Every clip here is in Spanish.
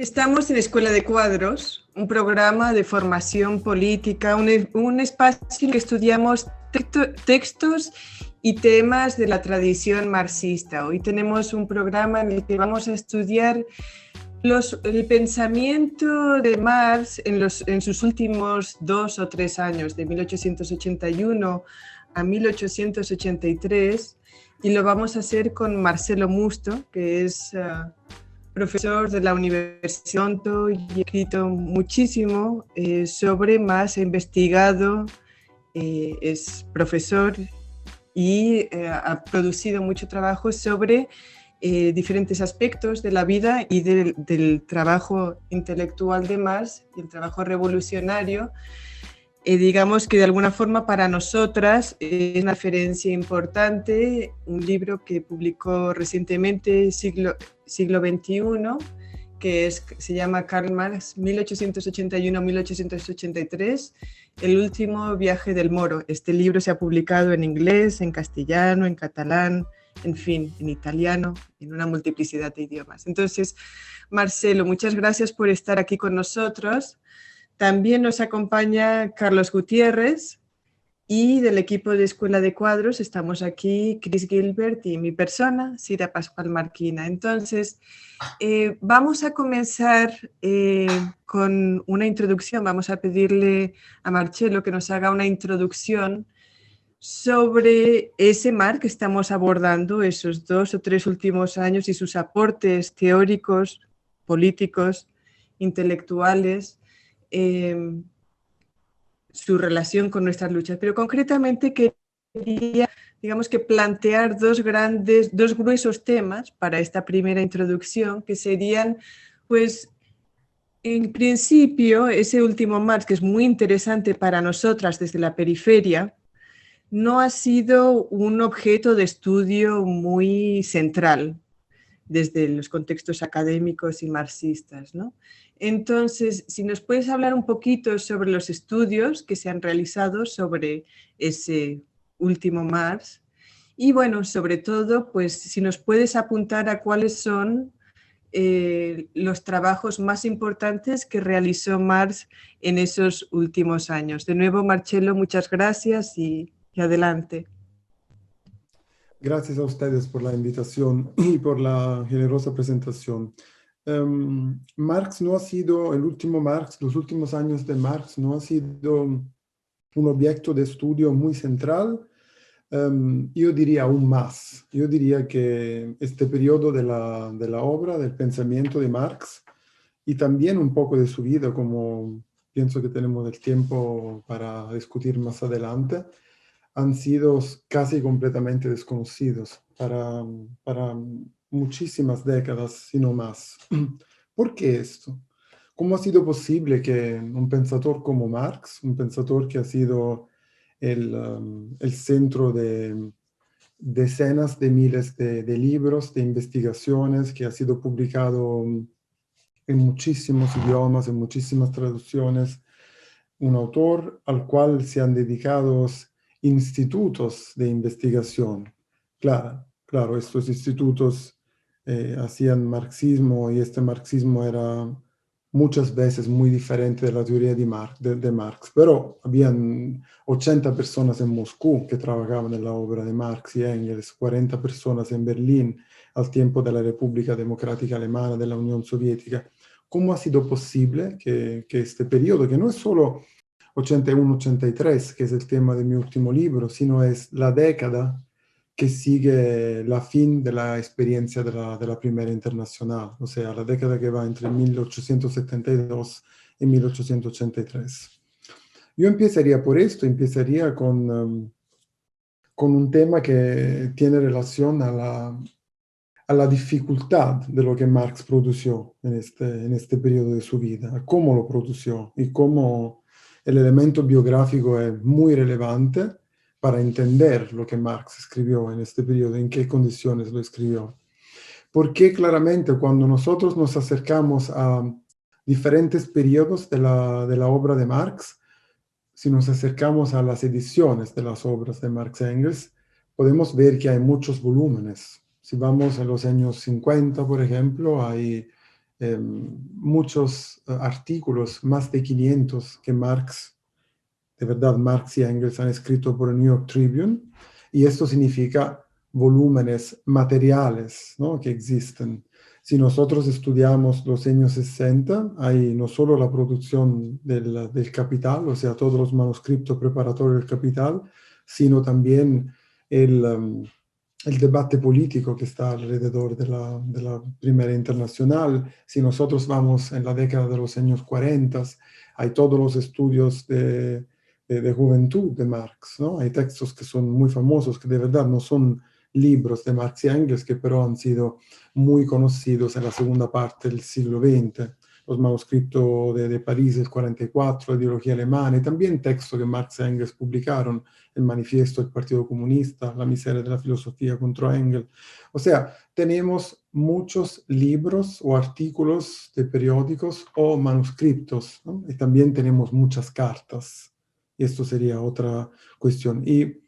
Estamos en Escuela de Cuadros, un programa de formación política, un, espacio en que estudiamos textos y temas de la tradición marxista. Hoy tenemos un programa en el que vamos a estudiar el pensamiento de Marx en, en sus últimos dos o tres años, de 1881 a 1883, y lo vamos a hacer con Marcelo Musto, que es... Ah, profesor de la Universidad y he escrito muchísimo eh, sobre más, he investigado, eh, es profesor y eh, ha producido mucho trabajo sobre diferentes aspectos de la vida y del, del trabajo intelectual de Marx y el trabajo revolucionario eh, digamos que de alguna forma para nosotras es una referencia importante, un libro que publicó recientemente, siglo, siglo XXI, que es, se llama Karl Marx 1881-1883, El último viaje del moro. Este libro se ha publicado en inglés, en castellano, en catalán, en fin, en italiano, en una multiplicidad de idiomas. Entonces, Marcelo, muchas gracias por estar aquí con nosotros. También nos acompaña Carlos Gutiérrez y del equipo de Escuela de Cuadros estamos aquí Chris Gilbert y mi persona, Sira Pascual Marquina. Entonces, eh, vamos a comenzar eh, con una introducción. Vamos a pedirle a Marcelo que nos haga una introducción sobre ese mar que estamos abordando, esos dos o tres últimos años y sus aportes teóricos, políticos, intelectuales Em, su relación con nuestras luchas, pero concretamente quería, digamos que plantear dos grandes, dos gruesos temas para esta primera introducción, que serían, pues, en principio, ese último Marx, que es muy interesante para nosotras desde la periferia, no ha sido un objeto de estudio muy central desde los contextos académicos y marxistas. ¿no? Entonces, si nos puedes hablar un poquito sobre los estudios que se han realizado sobre ese último Marx y bueno, sobre todo, pues si nos puedes apuntar a cuáles son eh, los trabajos más importantes que realizó Marx en esos últimos años. De nuevo, Marcelo, muchas gracias y adelante. Gracias a ustedes por la invitación y por la generosa presentación. Em, Marx no ha sido, el último Marx, los últimos años de Marx no ha sido un objeto de estudio muy central. Em, yo diría aún más. Yo diría que este periodo de la, de la obra, del pensamiento de Marx, y también un poco de su vida, como pienso que tenemos el tiempo para discutir más adelante, han sido casi completamente desconocidos para, para muchísimas décadas, si no más. ¿Por qué esto? ¿Cómo ha sido posible que un pensador como Marx, un pensador que ha sido el, um, el centro de decenas de miles de, de, libros, de investigaciones, que ha sido publicado en muchísimos idiomas, en muchísimas traducciones, un autor al cual se han dedicado institutos de investigación. Claro, claro estos institutos eh, hacían marxismo y este marxismo era muchas veces muy diferente de la teoría de Marx, de, Marx, pero habían 80 personas en Moscú que trabajaban en la obra de Marx y Engels, 40 personas en Berlín al tiempo de la República Democrática Alemana, de la Unión Soviética. ¿Cómo ha sido posible que, que este periodo, que no es solo 81-83, que es el tema de mi último libro, sino es la década que sigue la fin de la experiencia de la, Primera Internacional, o sea, la década que va entre 1872 y 1883. Yo empezaría por esto, empezaría con, um, con un tema que tiene relación a la, a la dificultad de lo que Marx produjo en este, en este periodo de su vida, cómo lo produjo y cómo el elemento biográfico es muy relevante para entender lo que Marx escribió en este periodo, en qué condiciones lo escribió. Porque claramente cuando nosotros nos acercamos a diferentes periodos de la, de la obra de Marx, si nos acercamos a las ediciones de las obras de Marx Engels, podemos ver que hay muchos volúmenes. Si vamos a los años 50, por ejemplo, hay em, muchos eh, artículos, más de 500 que Marx, de verdad Marx y Engels han escrito por el New York Tribune, y esto significa volúmenes materiales ¿no? que existen. Si nosotros estudiamos los años 60, hay no solo la producción del, del capital, o sea, todos los manuscritos preparatorios del capital, sino también el, um, el debate político que está alrededor de la, Primera Internacional. Si nosotros vamos en la década de los años 40, hay todos los estudios de, de, de juventud de Marx, ¿no? Hay textos que son muy famosos, que de verdad no son libros de Marx y Engels que pero han sido muy conocidos en la segunda parte del siglo XX. Los manuscritos de, de París del 44, la ideología alemana, y también textos que Marx y Engels publicaron, el manifiesto del Partido Comunista, la miseria de la filosofía contra Engels. O sea, tenemos muchos libros o artículos de periódicos o manuscritos, y también tenemos muchas cartas. Y esto sería otra cuestión. Y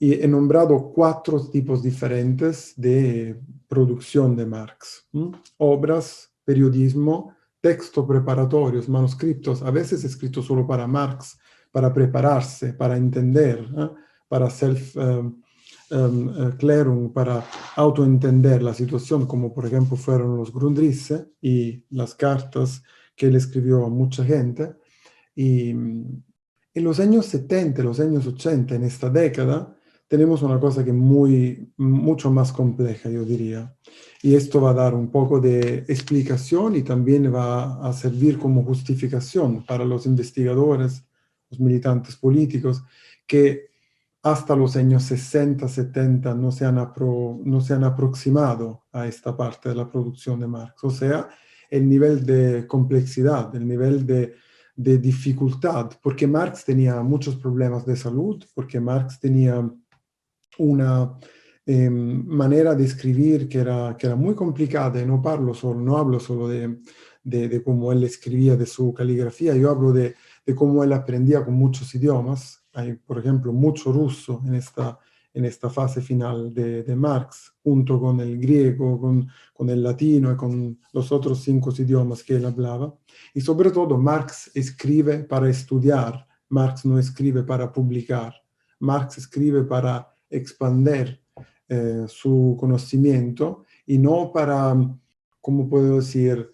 he nombrado cuatro tipos diferentes de producción de Marx. Obras, periodismo, textos preparatorios, manuscritos, a veces escritos solo para Marx, para prepararse, para entender, ¿eh? para self-clearing, um, um, para autoentender la situación, como por ejemplo fueron los Grundrisse y las cartas que él escribió a mucha gente. Y en los años 70, los años 80, en esta década, tenemos una cosa que muy, mucho más compleja, yo diría. Y esto va a dar un poco de explicación y también va a servir como justificación para los investigadores, los militantes políticos, que hasta los años 60, 70 no se han, no se han aproximado a esta parte de la producción de Marx. O sea, el nivel de complejidad, el nivel de, de dificultad, porque Marx tenía muchos problemas de salud, porque Marx tenía una eh, manera de escribir que era, que era muy complicada y no, hablo solo de, de, de, cómo él escribía, de su caligrafía, yo hablo de, de cómo él aprendía con muchos idiomas. Hay, por ejemplo, mucho ruso en esta, en esta fase final de, de Marx, junto con el griego, con, con, el latino y con los otros cinco idiomas que él hablaba. Y sobre todo, Marx escribe para estudiar, Marx no escribe para publicar, Marx escribe para expander eh, su conocimiento y no para, ¿cómo puedo decir?,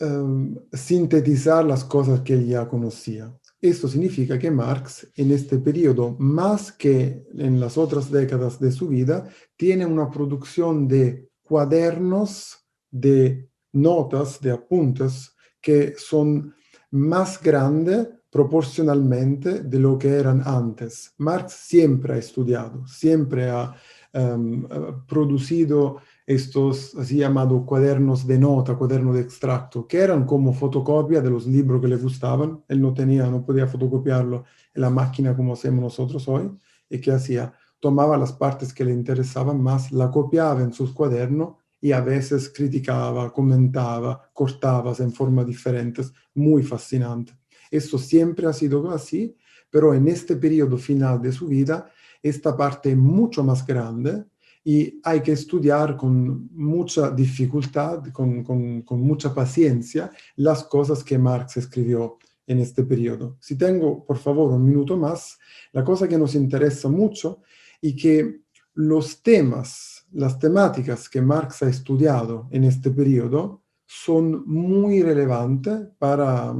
um, sintetizar las cosas que ya conocía. Esto significa que Marx en este periodo, más que en las otras décadas de su vida, tiene una producción de cuadernos, de notas, de apuntes, que son más grandes proporcionalmente de lo que eran antes. Marx siempre ha estudiado, siempre ha um, producido estos así llamados cuadernos de nota, cuadernos de extracto, que eran como fotocopia de los libros que le gustaban. Él no tenía, no podía fotocopiarlo en la máquina como hacemos nosotros hoy. ¿Y qué hacía? Tomaba las partes que le interesaban más, la copiaba en sus cuadernos y a veces criticaba, comentaba, cortaba en formas diferentes, muy fascinante. Esto siempre ha sido así, pero en este periodo final de su vida, esta parte es mucho más grande y hay que estudiar con mucha dificultad, con, con, con mucha paciencia, las cosas que Marx escribió en este periodo. Si tengo, por favor, un minuto más, la cosa que nos interesa mucho y que los temas, las temáticas que Marx ha estudiado en este periodo son muy relevantes para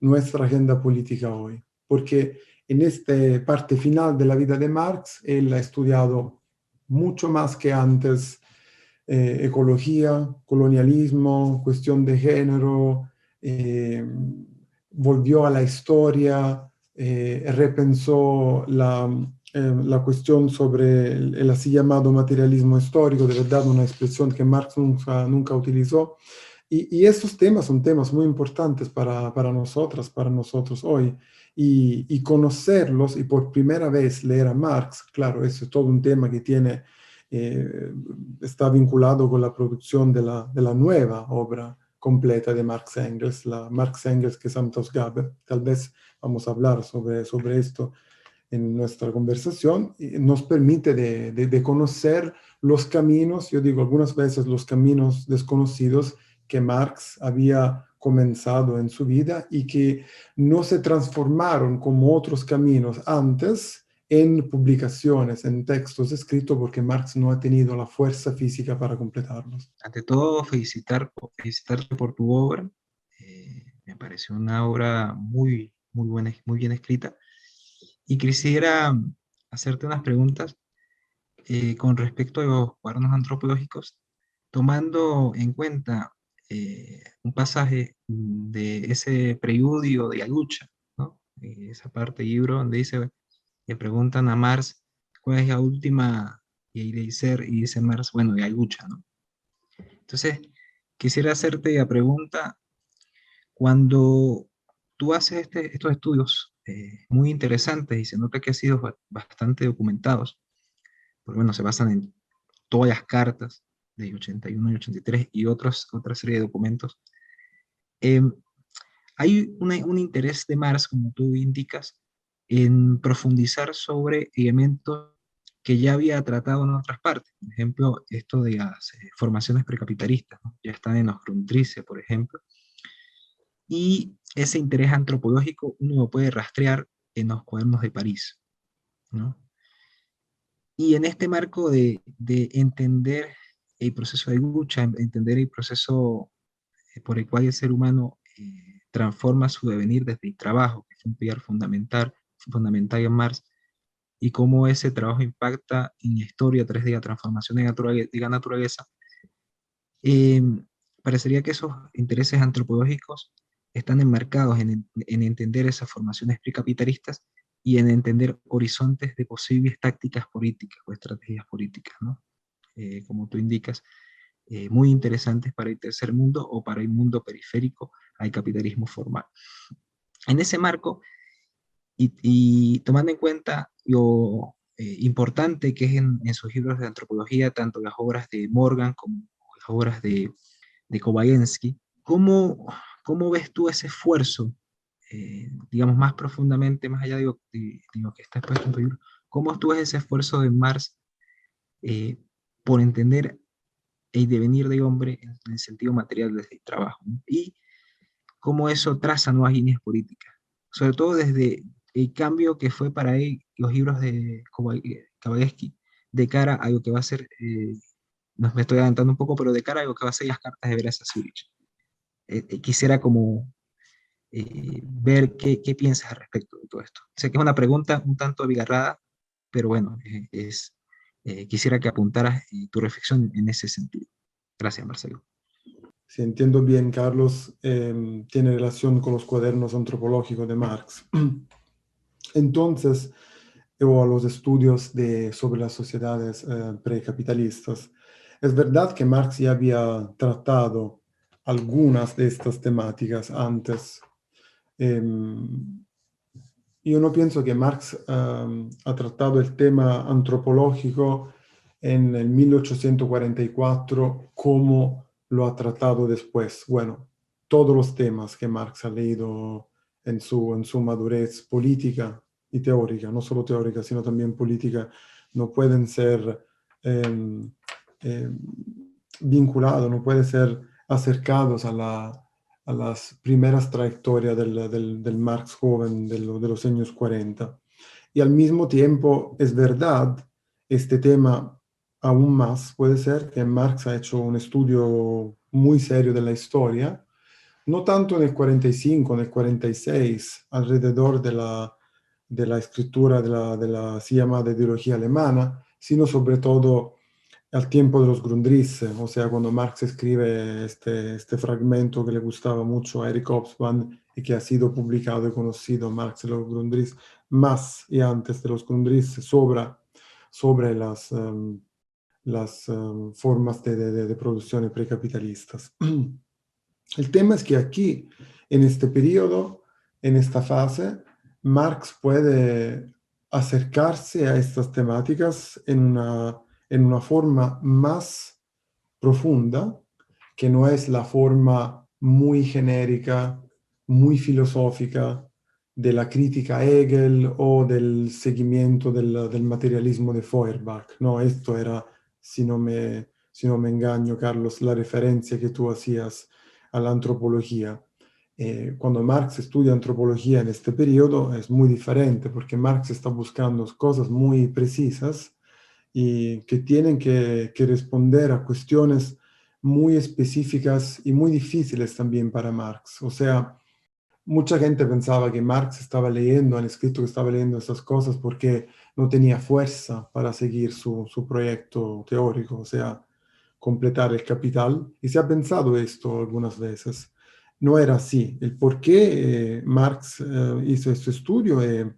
nuestra agenda política hoy, porque en esta parte final de la vida de Marx, él ha estudiado mucho más que antes eh, ecología, colonialismo, cuestión de género, eh, volvió a la historia, eh, repensó la, la, cuestión sobre el, el, así llamado materialismo histórico, de verdad una expresión que Marx nunca, nunca utilizó, y, y, estos temas son temas muy importantes para, para nosotras, para nosotros hoy. Y, y, conocerlos y por primera vez leer a Marx, claro, eso es todo un tema que tiene, eh, está vinculado con la producción de la, de la, nueva obra completa de Marx Engels, la Marx Engels Gesamtausgabe. Tal vez vamos a hablar sobre, sobre esto en nuestra conversación. Nos permite de, de, de conocer los caminos, yo digo algunas veces los caminos desconocidos que Marx había comenzado en su vida y que no se transformaron como otros caminos antes en publicaciones, en textos escritos, porque Marx no ha tenido la fuerza física para completarlos. Ante todo, felicitar, felicitarte por tu obra. Eh, me pareció una obra muy, muy buena, muy bien escrita. Y quisiera hacerte unas preguntas eh, con respecto a los cuadernos antropológicos, tomando en cuenta eh, un pasaje de ese preludio de la ¿no? esa parte del libro donde dice le preguntan a Mars cuál es la última, y dice, y dice Mars, bueno, hay lucha, ¿no? Entonces, quisiera hacerte la pregunta, cuando tú haces este, estos estudios eh, muy interesantes y se nota que han sido bastante documentados, porque bueno, se basan en todas las cartas de 81 y 83 y otros, otra serie de documentos, em, hay un interés de Mars, como tú indicas, en profundizar sobre elementos que ya había tratado en otras partes. Por ejemplo, esto de las eh, formaciones precapitalistas, ya están en los Grundrisse, por ejemplo. Y ese interés antropológico uno lo puede rastrear en los cuadernos de París. Y en este marco de, entender el proceso de lucha, entender el proceso eh, por el cual el ser humano eh, transforma su devenir desde el trabajo, que es un pilar fundamental, fundamental en Marx, y cómo ese trabajo impacta en la historia tres de la transformación de la naturaleza, eh, parecería que esos intereses antropológicos están enmarcados en, entender esas formaciones precapitalistas y en entender horizontes de posibles tácticas políticas o estrategias políticas, ¿no? Eh, como tú indicas, eh, muy interesantes para el tercer mundo o para el mundo periférico al capitalismo formal. En ese marco, y, tomando en cuenta lo eh, importante que es en, sus libros de antropología, tanto las obras de Morgan como las obras de, de ¿cómo, ¿cómo ves tú ese esfuerzo, eh, digamos, más profundamente, más allá de, lo que está expuesto en tu libro, cómo tú ves ese esfuerzo de Marx eh, por entender el devenir del hombre en, el sentido material desde el trabajo, y cómo eso traza nuevas líneas políticas, sobre todo desde el cambio que fue para él los libros de Kowalski de cara a lo que va a ser, eh, no me estoy adelantando un poco, pero de cara a lo que va a ser las cartas de Verasa Zurich. Eh, eh, quisiera como ver qué, qué, piensas al respecto de todo esto. Sé que es una pregunta un tanto abigarrada, pero bueno, es, quisiera que apuntaras tu reflexión en ese sentido. Gracias, Marcelo. Si entiendo bien, Carlos, em, tiene relación con los cuadernos antropológicos de Marx. Entonces, o a los estudios de, sobre las sociedades eh, precapitalistas. Es verdad que Marx ya había tratado algunas de estas temáticas antes. Em, yo no pienso que Marx ha tratado el tema antropológico en el 1844 como lo ha tratado después. Bueno, todos los temas que Marx ha leído en su, en su madurez política y teórica, no solo teórica, sino también política, no pueden ser em, em, vinculados, no pueden ser acercados a, la, a las primeras trayectorias del, del, Marx joven de, de, los años 40. Y al mismo tiempo, es verdad, este tema aún más puede ser que Marx ha hecho un estudio muy serio de la historia, no tanto en el 45, en el 46, alrededor de la, de la escritura de la, de la así llamada ideología alemana, sino sobre todo al tiempo de los Grundrisse, o sea, cuando Marx escribe este, este fragmento que le gustaba mucho a Eric Hobsbawm y que ha sido publicado y conocido, Marx y los Grundrisse, más y antes de los Grundrisse, sobre, sobre las, em, las em, formas de, de, de producción precapitalistas. El tema es que aquí, en este periodo, en esta fase, Marx puede acercarse a estas temáticas en una, en una forma más profunda, que no es la forma muy genérica, muy filosófica de la crítica a Hegel o del seguimiento del, materialismo de Feuerbach. No, esto era, si no, me, si engaño, Carlos, la referencia que tú hacías a la antropología. Eh, cuando Marx estudia antropología en este periodo es muy diferente porque Marx está buscando cosas muy precisas y que tienen que, que responder a cuestiones muy específicas y muy difíciles también para Marx. O sea, mucha gente pensaba que Marx estaba leyendo, han escrito que estaba leyendo estas cosas porque no tenía fuerza para seguir su, su proyecto teórico, o sea, completar el capital. Y se ha pensado esto algunas veces. No era así. El por qué eh, Marx eh, hizo este estudio eh,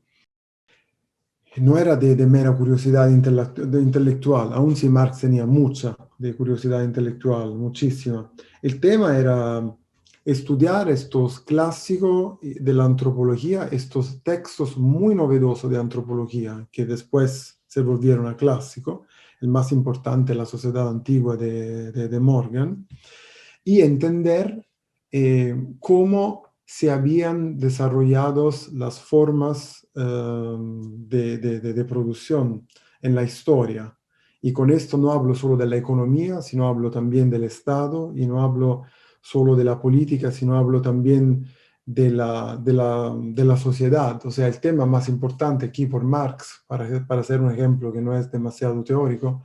no era de, mera curiosidad intelectual, aun si Marx tenía mucha de curiosidad intelectual, muchísima. El tema era estudiar estos clásicos de la antropología, estos textos muy novedosos de antropología que después se volvieron a clásico, el más importante, La Sociedad Antigua de, de, Morgan, y entender eh, cómo se habían desarrollado las formas eh, de, de producción en la historia. Y con esto no hablo solo de la economía, sino hablo también del Estado y no hablo solo de la política, sino hablo también de la, de la, de la sociedad. O sea, el tema más importante aquí por Marx, para, para hacer un ejemplo que no es demasiado teórico,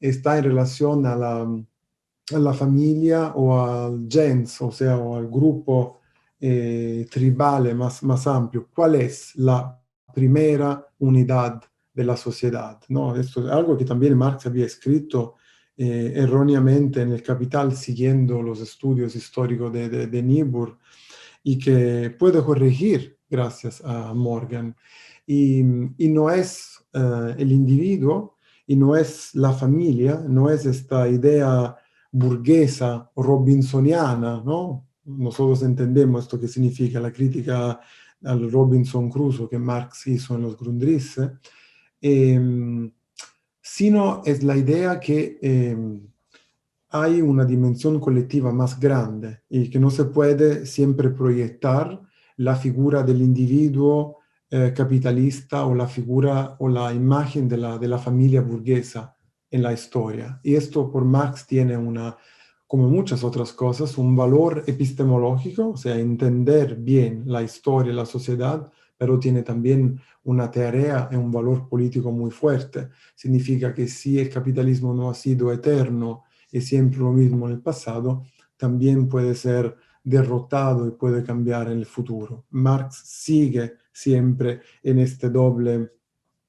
está en relación a la, a la familia o al gens, o sea, o al grupo eh, tribal más, amplio. ¿Cuál es la primera unidad de la sociedad? ¿no? Esto es algo que también Marx había escrito eh, erróneamente en el Capital siguiendo los estudios históricos de, de, Niebuhr y que puede corregir gracias a Morgan. Y, no es uh, el individuo y no es la familia, no es esta idea burguesa robinsoniana, ¿no? Nosotros entendemos esto que significa la crítica al Robinson Crusoe que Marx hizo en los Grundrisse. Eh, sino es la idea que eh, hay una dimensión colectiva más grande y que no se puede siempre proyectar la figura del individuo eh, capitalista o la figura o la imagen de la, de la familia burguesa en la historia. Y esto por Marx tiene una, como muchas otras cosas, un valor epistemológico, o sea, entender bien la historia y la sociedad, pero tiene también una tarea y un valor político muy fuerte. Significa que si el capitalismo no ha sido eterno y siempre lo mismo en el pasado, también puede ser derrotado y puede cambiar en el futuro. Marx sigue siempre en, este doble,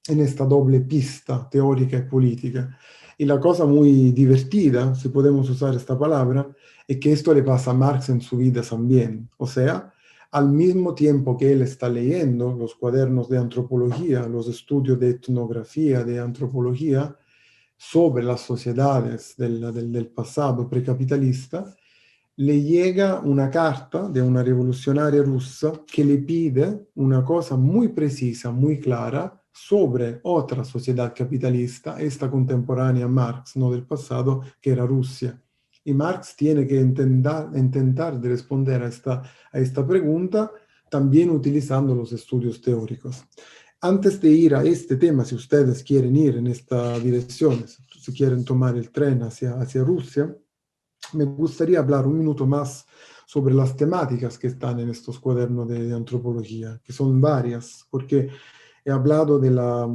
en esta doble pista teórica y política. Y la cosa muy divertida, si podemos usar esta palabra, es que esto le pasa a Marx en su vida también. O sea, al mismo tiempo que él está leyendo los cuadernos de antropología, los estudios de etnografía de antropología sobre las sociedades del, del, del pasado precapitalista, le llega una carta de una revolucionaria rusa que le pide una cosa muy precisa, muy clara, sobre otra sociedad capitalista, esta contemporánea a Marx, no del pasado, que era Rusia. Y Marx tiene que intentar, intentar de responder a esta, a esta pregunta también utilizando los estudios teóricos. Antes de ir a este tema, si ustedes quieren ir en esta dirección, si quieren tomar el tren hacia, hacia Rusia, me gustaría hablar un minuto más sobre las temáticas que están en estos cuadernos de, de antropología, que son varias, porque he hablado de la,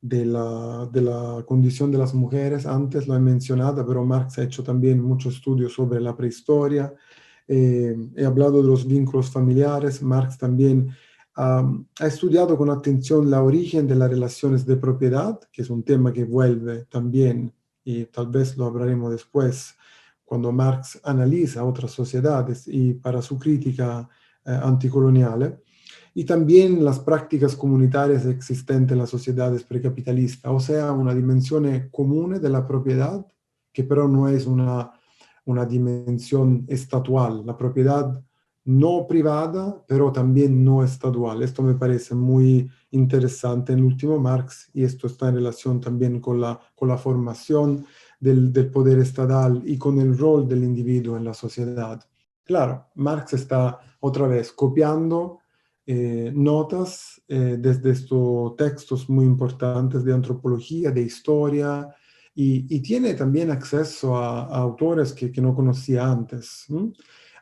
de la, de la, condición de las mujeres, antes lo he mencionado, pero Marx ha hecho también muchos estudios sobre la prehistoria, eh, he hablado de los vínculos familiares, Marx también um, ha estudiado con atención la origen de las relaciones de propiedad, que es un tema que vuelve también, y tal vez lo hablaremos después, cuando Marx analiza otras sociedades y para su crítica eh, anticolonial y también las prácticas comunitarias existentes en las sociedades precapitalistas, o sea, una dimensión común de la propiedad, que pero no es una, una dimensión estatual, la propiedad no privada, pero también no estatal. Esto me parece muy interesante en el último Marx y esto está en relación también con la, con la formación del, del poder estatal y con el rol del individuo en la sociedad. Claro, Marx está otra vez copiando eh, notas eh, desde estos textos muy importantes de antropología, de historia, y, tiene también acceso a, autores que, no conocía antes.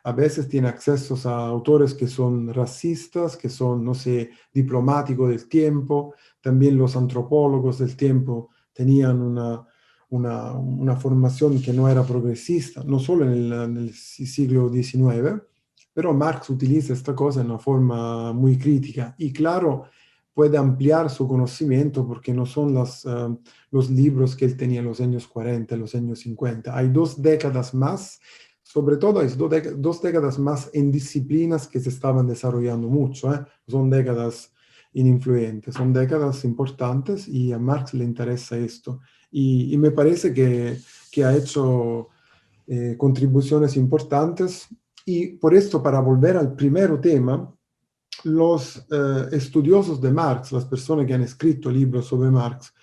a veces tiene accesos a autores que son racistas, que son, no sé, diplomáticos del tiempo, también los antropólogos del tiempo tenían una, una, formación que no era progresista, no solo en el siglo XIX, pero Marx utiliza esta cosa en una forma muy crítica y claro, puede ampliar su conocimiento porque no son uh, los libros que él tenía en los años 40, en los años 50. Hay dos décadas más, sobre todo hay dos, décadas más en disciplinas que se estaban desarrollando mucho. ¿eh? Son décadas ininfluyentes, son décadas importantes y a Marx le interesa esto. Y, y me parece que, que ha hecho eh, contribuciones importantes y por esto, para volver al primer tema, los eh, estudiosos de Marx, las personas que han escrito libros sobre Marx,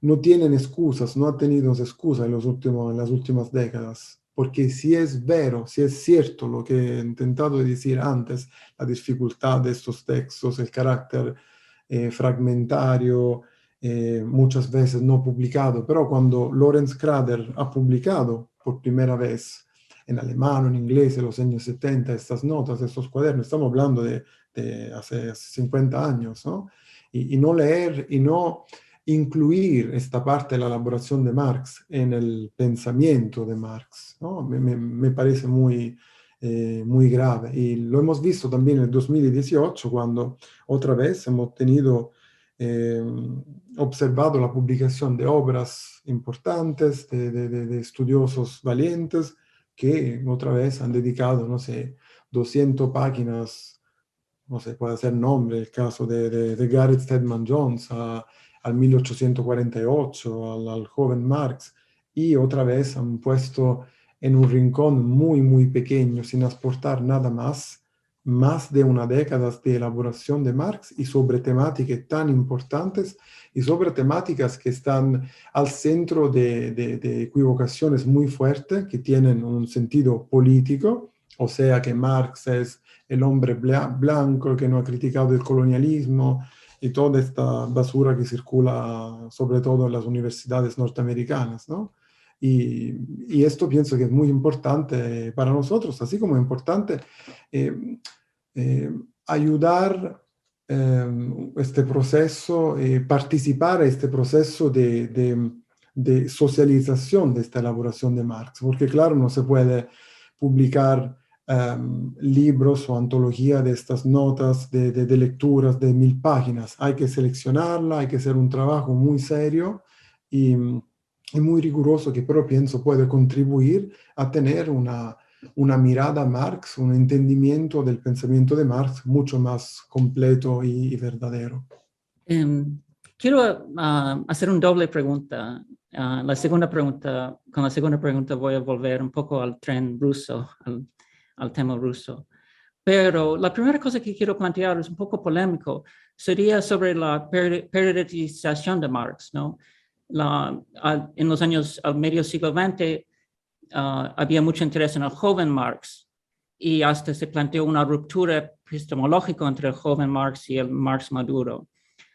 no tienen excusas, no han tenido excusas en, los últimos, en las últimas décadas. Porque si es vero, si es cierto lo que he intentado decir antes, la dificultad de estos textos, el carácter eh, fragmentario, eh, muchas veces no publicado, pero cuando Lorenz Krader ha publicado por primera vez en alemán o en inglés en los años 70 estas notas, estos cuadernos, estamos hablando de, de hace 50 años, ¿no? Y, no leer y no incluir esta parte de la elaboración de Marx en el pensamiento de Marx, ¿no? Me, me, parece muy, eh, muy grave. Y lo hemos visto también en el 2018, cuando otra vez hemos tenido eh, observado la publicación de obras importantes de, de, de estudiosos valientes, que otra vez han dedicado, no sé, 200 páginas, no sé, puede ser nombre, el caso de, de, de Garrett Stedman Jones a, al 1848, al, al, joven Marx, y otra vez han puesto en un rincón muy, muy pequeño, sin aportar nada más, más de una década de elaboración de Marx y sobre temáticas tan importantes y sobre temáticas que están al centro de, equivocaciones muy fuertes que tienen un sentido político, o sea que Marx es el hombre blanco que no ha criticado el colonialismo y toda esta basura que circula sobre todo en las universidades norteamericanas, ¿no? Y, esto pienso que es muy importante para nosotros, así como importante eh, eh, ayudar eh, este proceso, eh, participar a este proceso de, socialización de esta elaboración de Marx, porque claro, no se puede publicar um, libros o antología de estas notas de, de, lecturas de mil páginas. Hay que seleccionarla, hay que hacer un trabajo muy serio y, y muy riguroso que pero pienso puede contribuir a tener una una mirada a Marx, un entendimiento del pensamiento de Marx mucho más completo y, y verdadero. Um, quiero uh, hacer una doble pregunta. Uh, la segunda pregunta, con la segunda pregunta voy a volver un poco al tren ruso, al, al tema ruso. Pero la primera cosa que quiero plantear es un poco polémico, sería sobre la periodización de Marx, ¿no? La, en los años, al medio siglo XX, uh, había mucho interés en el joven Marx y hasta se planteó una ruptura epistemológica entre el joven Marx y el Marx maduro.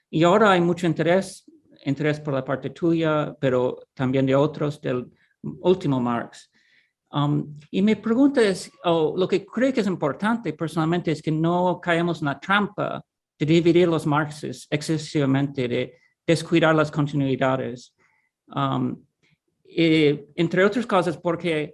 Y ahora hay mucho interés, interés por la parte tuya, pero también de otros del último Marx. Um, y mi pregunta es, oh, lo que creo que es importante personalmente es que no caemos en la trampa de dividir los Marxes excesivamente, de descuidar las continuidades. Um, eh, entre otras cosas porque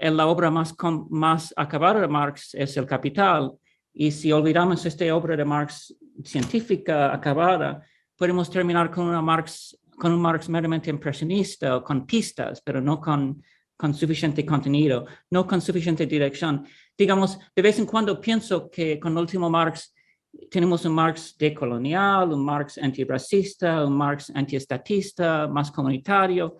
la obra más, más acabada de Marx es El Capital, y si olvidamos esta obra de Marx científica acabada, podemos terminar con, una Marx, con un Marx meramente impresionista, con pistas, pero no con, con suficiente contenido, no con suficiente dirección. Digamos, de vez en cuando pienso que con el último Marx tenemos un Marx decolonial, un Marx antirracista, un Marx antiestatista, más comunitario,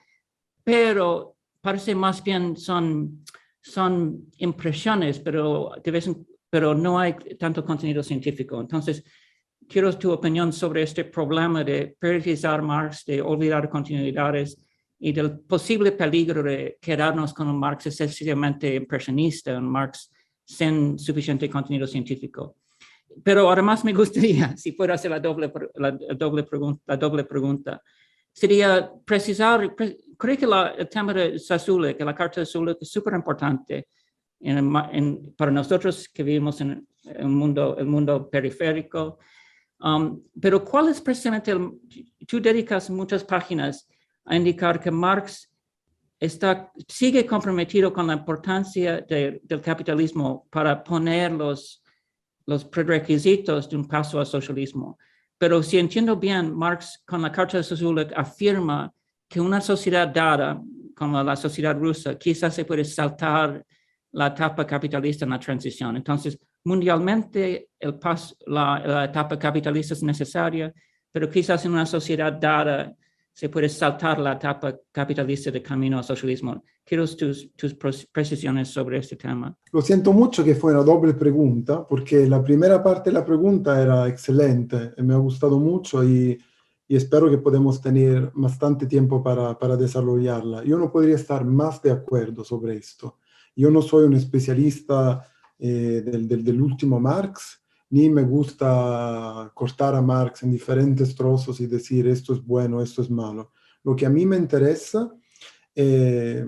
pero parece más bien son, son impresiones, pero, de vez en, pero no hay tanto contenido científico. Entonces, quiero tu opinión sobre este problema de priorizar Marx, de olvidar continuidades y del posible peligro de quedarnos con un Marx excesivamente impresionista, un Marx sin suficiente contenido científico. Pero además me gustaría, si puedo hacer la doble, la, doble, pregunta, la doble pregunta, sería precisar, creo que la, el tema de Sassule, que la carta de Sassule es súper importante, para nosotros que vivimos en el mundo, el mundo periférico. Um, pero ¿cuál es precisamente, el, tú dedicas muchas páginas a indicar que Marx está, sigue comprometido con la importancia del capitalismo para poner los, los prerequisitos de un paso al socialismo. Pero si entiendo bien, Marx con la Carta de Sociolog afirma que una sociedad dada, como la sociedad rusa, quizás se puede saltar la etapa capitalista en la transición. Entonces, mundialmente el paso, la, la etapa capitalista es necesaria, pero quizás en una sociedad dada se puede saltar la etapa capitalista de camino al socialismo. Quiero tus, tus precisiones sobre este tema. Lo siento mucho que fue una doble pregunta, porque la primera parte de la pregunta era excelente, me ha gustado mucho y, y espero que podamos tener bastante tiempo para, para desarrollarla. Yo no podría estar más de acuerdo sobre esto. Yo no soy un especialista eh, del, del, del último Marx, ni me gusta cortar a Marx en diferentes trozos y decir esto es bueno, esto es malo. Lo que a mí me interesa, eh,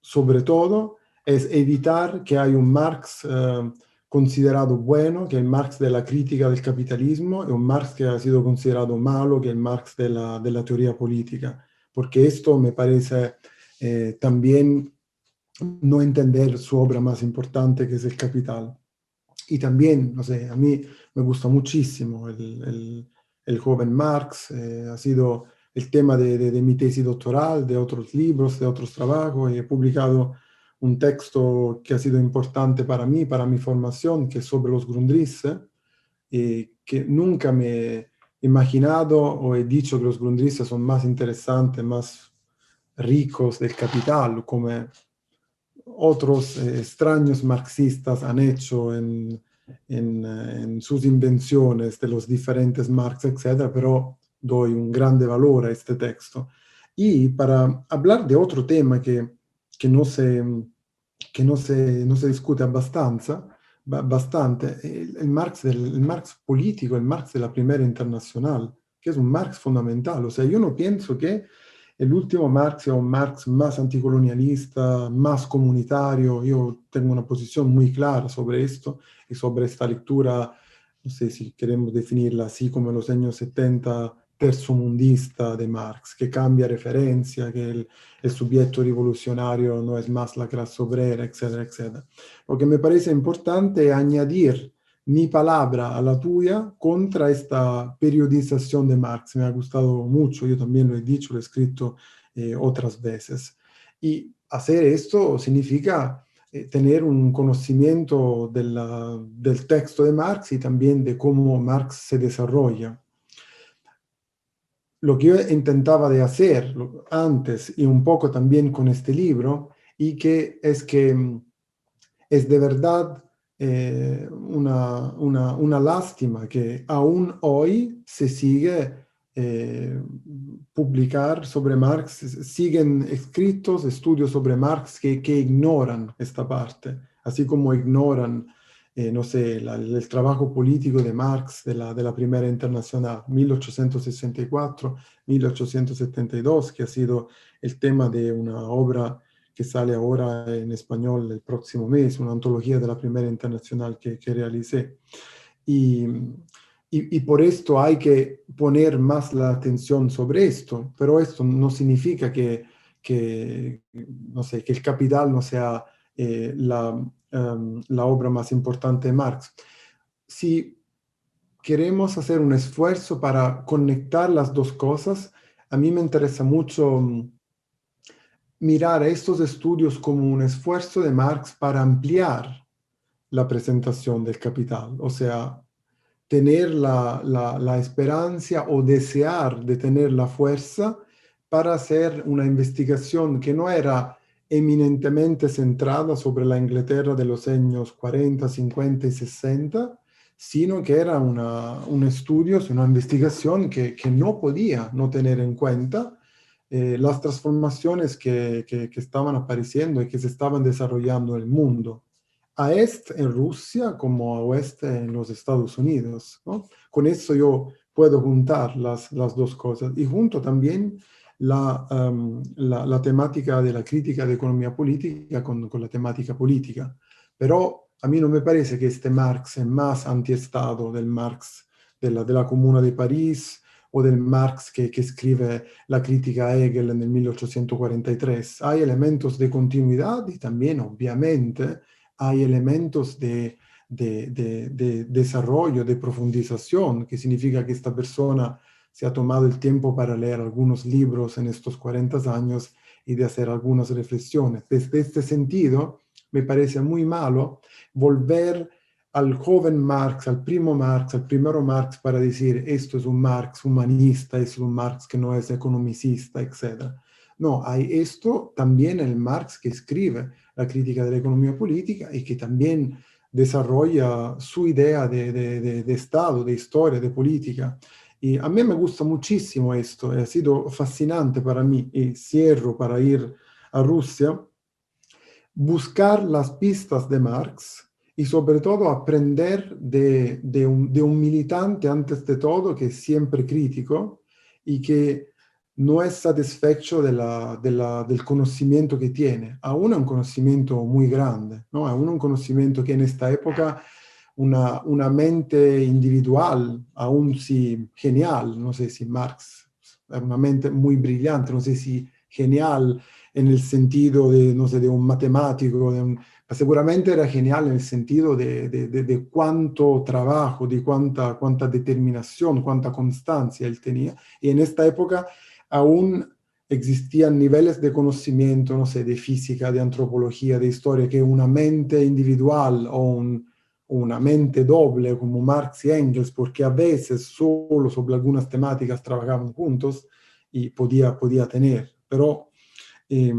sobre todo, es evitar que haya un Marx eh, considerado bueno, que el Marx de la crítica del capitalismo, y un Marx que ha sido considerado malo, que el Marx de la, de la teoría política, porque esto me parece eh, también no entender su obra más importante, que es el Capital. Y también, no sé, a mí me gusta muchísimo el, el, el joven Marx, eh, ha sido el tema de, de, de, mi tesis doctoral, de otros libros, de otros trabajos, y he publicado un texto que ha sido importante para mí, para mi formación, que es sobre los Grundrisse, y que nunca me he imaginado o he dicho que los Grundrisse son más interesantes, más ricos del capital, como otros eh, extraños marxistas han hecho en, en, en, sus invenciones de los diferentes Marx, etc., pero doy un grande valor a este texto. Y para hablar de otro tema que, que, no, se, que no, se, no se discute abbastanza, bastante, el, Marx del, el Marx político, el Marx de la Primera Internacional, que es un Marx fundamental. O sea, yo no pienso que el último Marx es un Marx más anticolonialista, más comunitario. Yo tengo una posición muy clara sobre esto y sobre esta lectura, no sé si queremos definirla así como en los años 70, terzo-mundista de Marx, que cambia referencia, que el, el sujeto revolucionario no es más la clase obrera, etcétera, etcétera. Lo que me parece importante es añadir mi palabra a la tuya contra esta periodización de Marx. Me ha gustado mucho, yo también lo he dicho, lo he escrito eh, otras veces. Y hacer esto significa eh, tener un conocimiento de del texto de Marx y también de cómo Marx se desarrolla. Lo que yo intentaba de hacer antes y un poco también con este libro, y que es que mm, es de verdad eh, una, una, una, lástima que aún hoy se sigue eh, publicar sobre Marx, siguen escritos estudios sobre Marx que, que ignoran esta parte, así como ignoran, eh, no sé, el trabajo político de Marx de la, de la Primera Internacional, 1864-1872, que ha sido el tema de una obra que sale ahora en español el próximo mes, una antología de la primera internacional que, que realicé. Y, por esto hay que poner más la atención sobre esto, pero esto no significa que, que no sé, que el capital no sea eh, la, um, la obra más importante de Marx. Si queremos hacer un esfuerzo para conectar las dos cosas, a mí me interesa mucho mirar a estos estudios como un esfuerzo de Marx para ampliar la presentación del capital, o sea, tener la, la esperanza o desear de tener la fuerza para hacer una investigación que no era eminentemente centrada sobre la Inglaterra de los años 40, 50 y 60, sino que era una, un estudio, una investigación que, que no podía no tener en cuenta eh, las transformaciones que, que, que, estaban apareciendo y que se estaban desarrollando en el mundo, a este en Rusia como a oeste en los Estados Unidos. ¿no? Con eso yo puedo juntar las, las dos cosas y junto también la, um, la, la, temática de la crítica de economía política con, con la temática política, Pero a mí no me parece que este Marx es más antiestado del Marx de la, de la Comuna de París o del Marx que, que escribe la crítica a Hegel en el 1843. Hay elementos de continuidad y también, obviamente, hay elementos de, de, de, de, desarrollo, de profundización, que significa que esta persona se ha tomado el tiempo para leer algunos libros en estos 40 años y de hacer algunas reflexiones. Desde este sentido, me parece muy malo volver al joven Marx, al primo Marx, al primero Marx para decir esto es un Marx humanista, es un Marx que no es economicista, etc. No, hay esto también el Marx que escribe la crítica de la economía política y que también desarrolla su idea de, de, de, Estado, de historia, de política. Y a mí me gusta muchísimo esto, ha sido fascinante para mí, y cierro para ir a Rusia, buscar las pistas de Marx y sobre todo aprender de, de, un, de, un, militante antes de todo que es siempre crítico y que no es satisfecho de la, la, del conocimiento que tiene. Aún es un conocimiento muy grande, ¿no? aún un conocimiento que en esta época una, una mente individual, aún si genial, no sé si Marx era una mente muy brillante, no sé si genial en el sentido de, no sé, de un matemático, de un, seguramente era genial en el sentido de, de, de, cuánto trabajo, de cuánta, cuánta determinación, cuánta constancia él tenía. Y en esta época aún existían niveles de conocimiento, no sé, de física, de antropología, de historia, que una mente individual o un, una mente doble como Marx y Engels, porque a veces solo sobre algunas temáticas trabajaban juntos y podía, podía tener. Pero eh,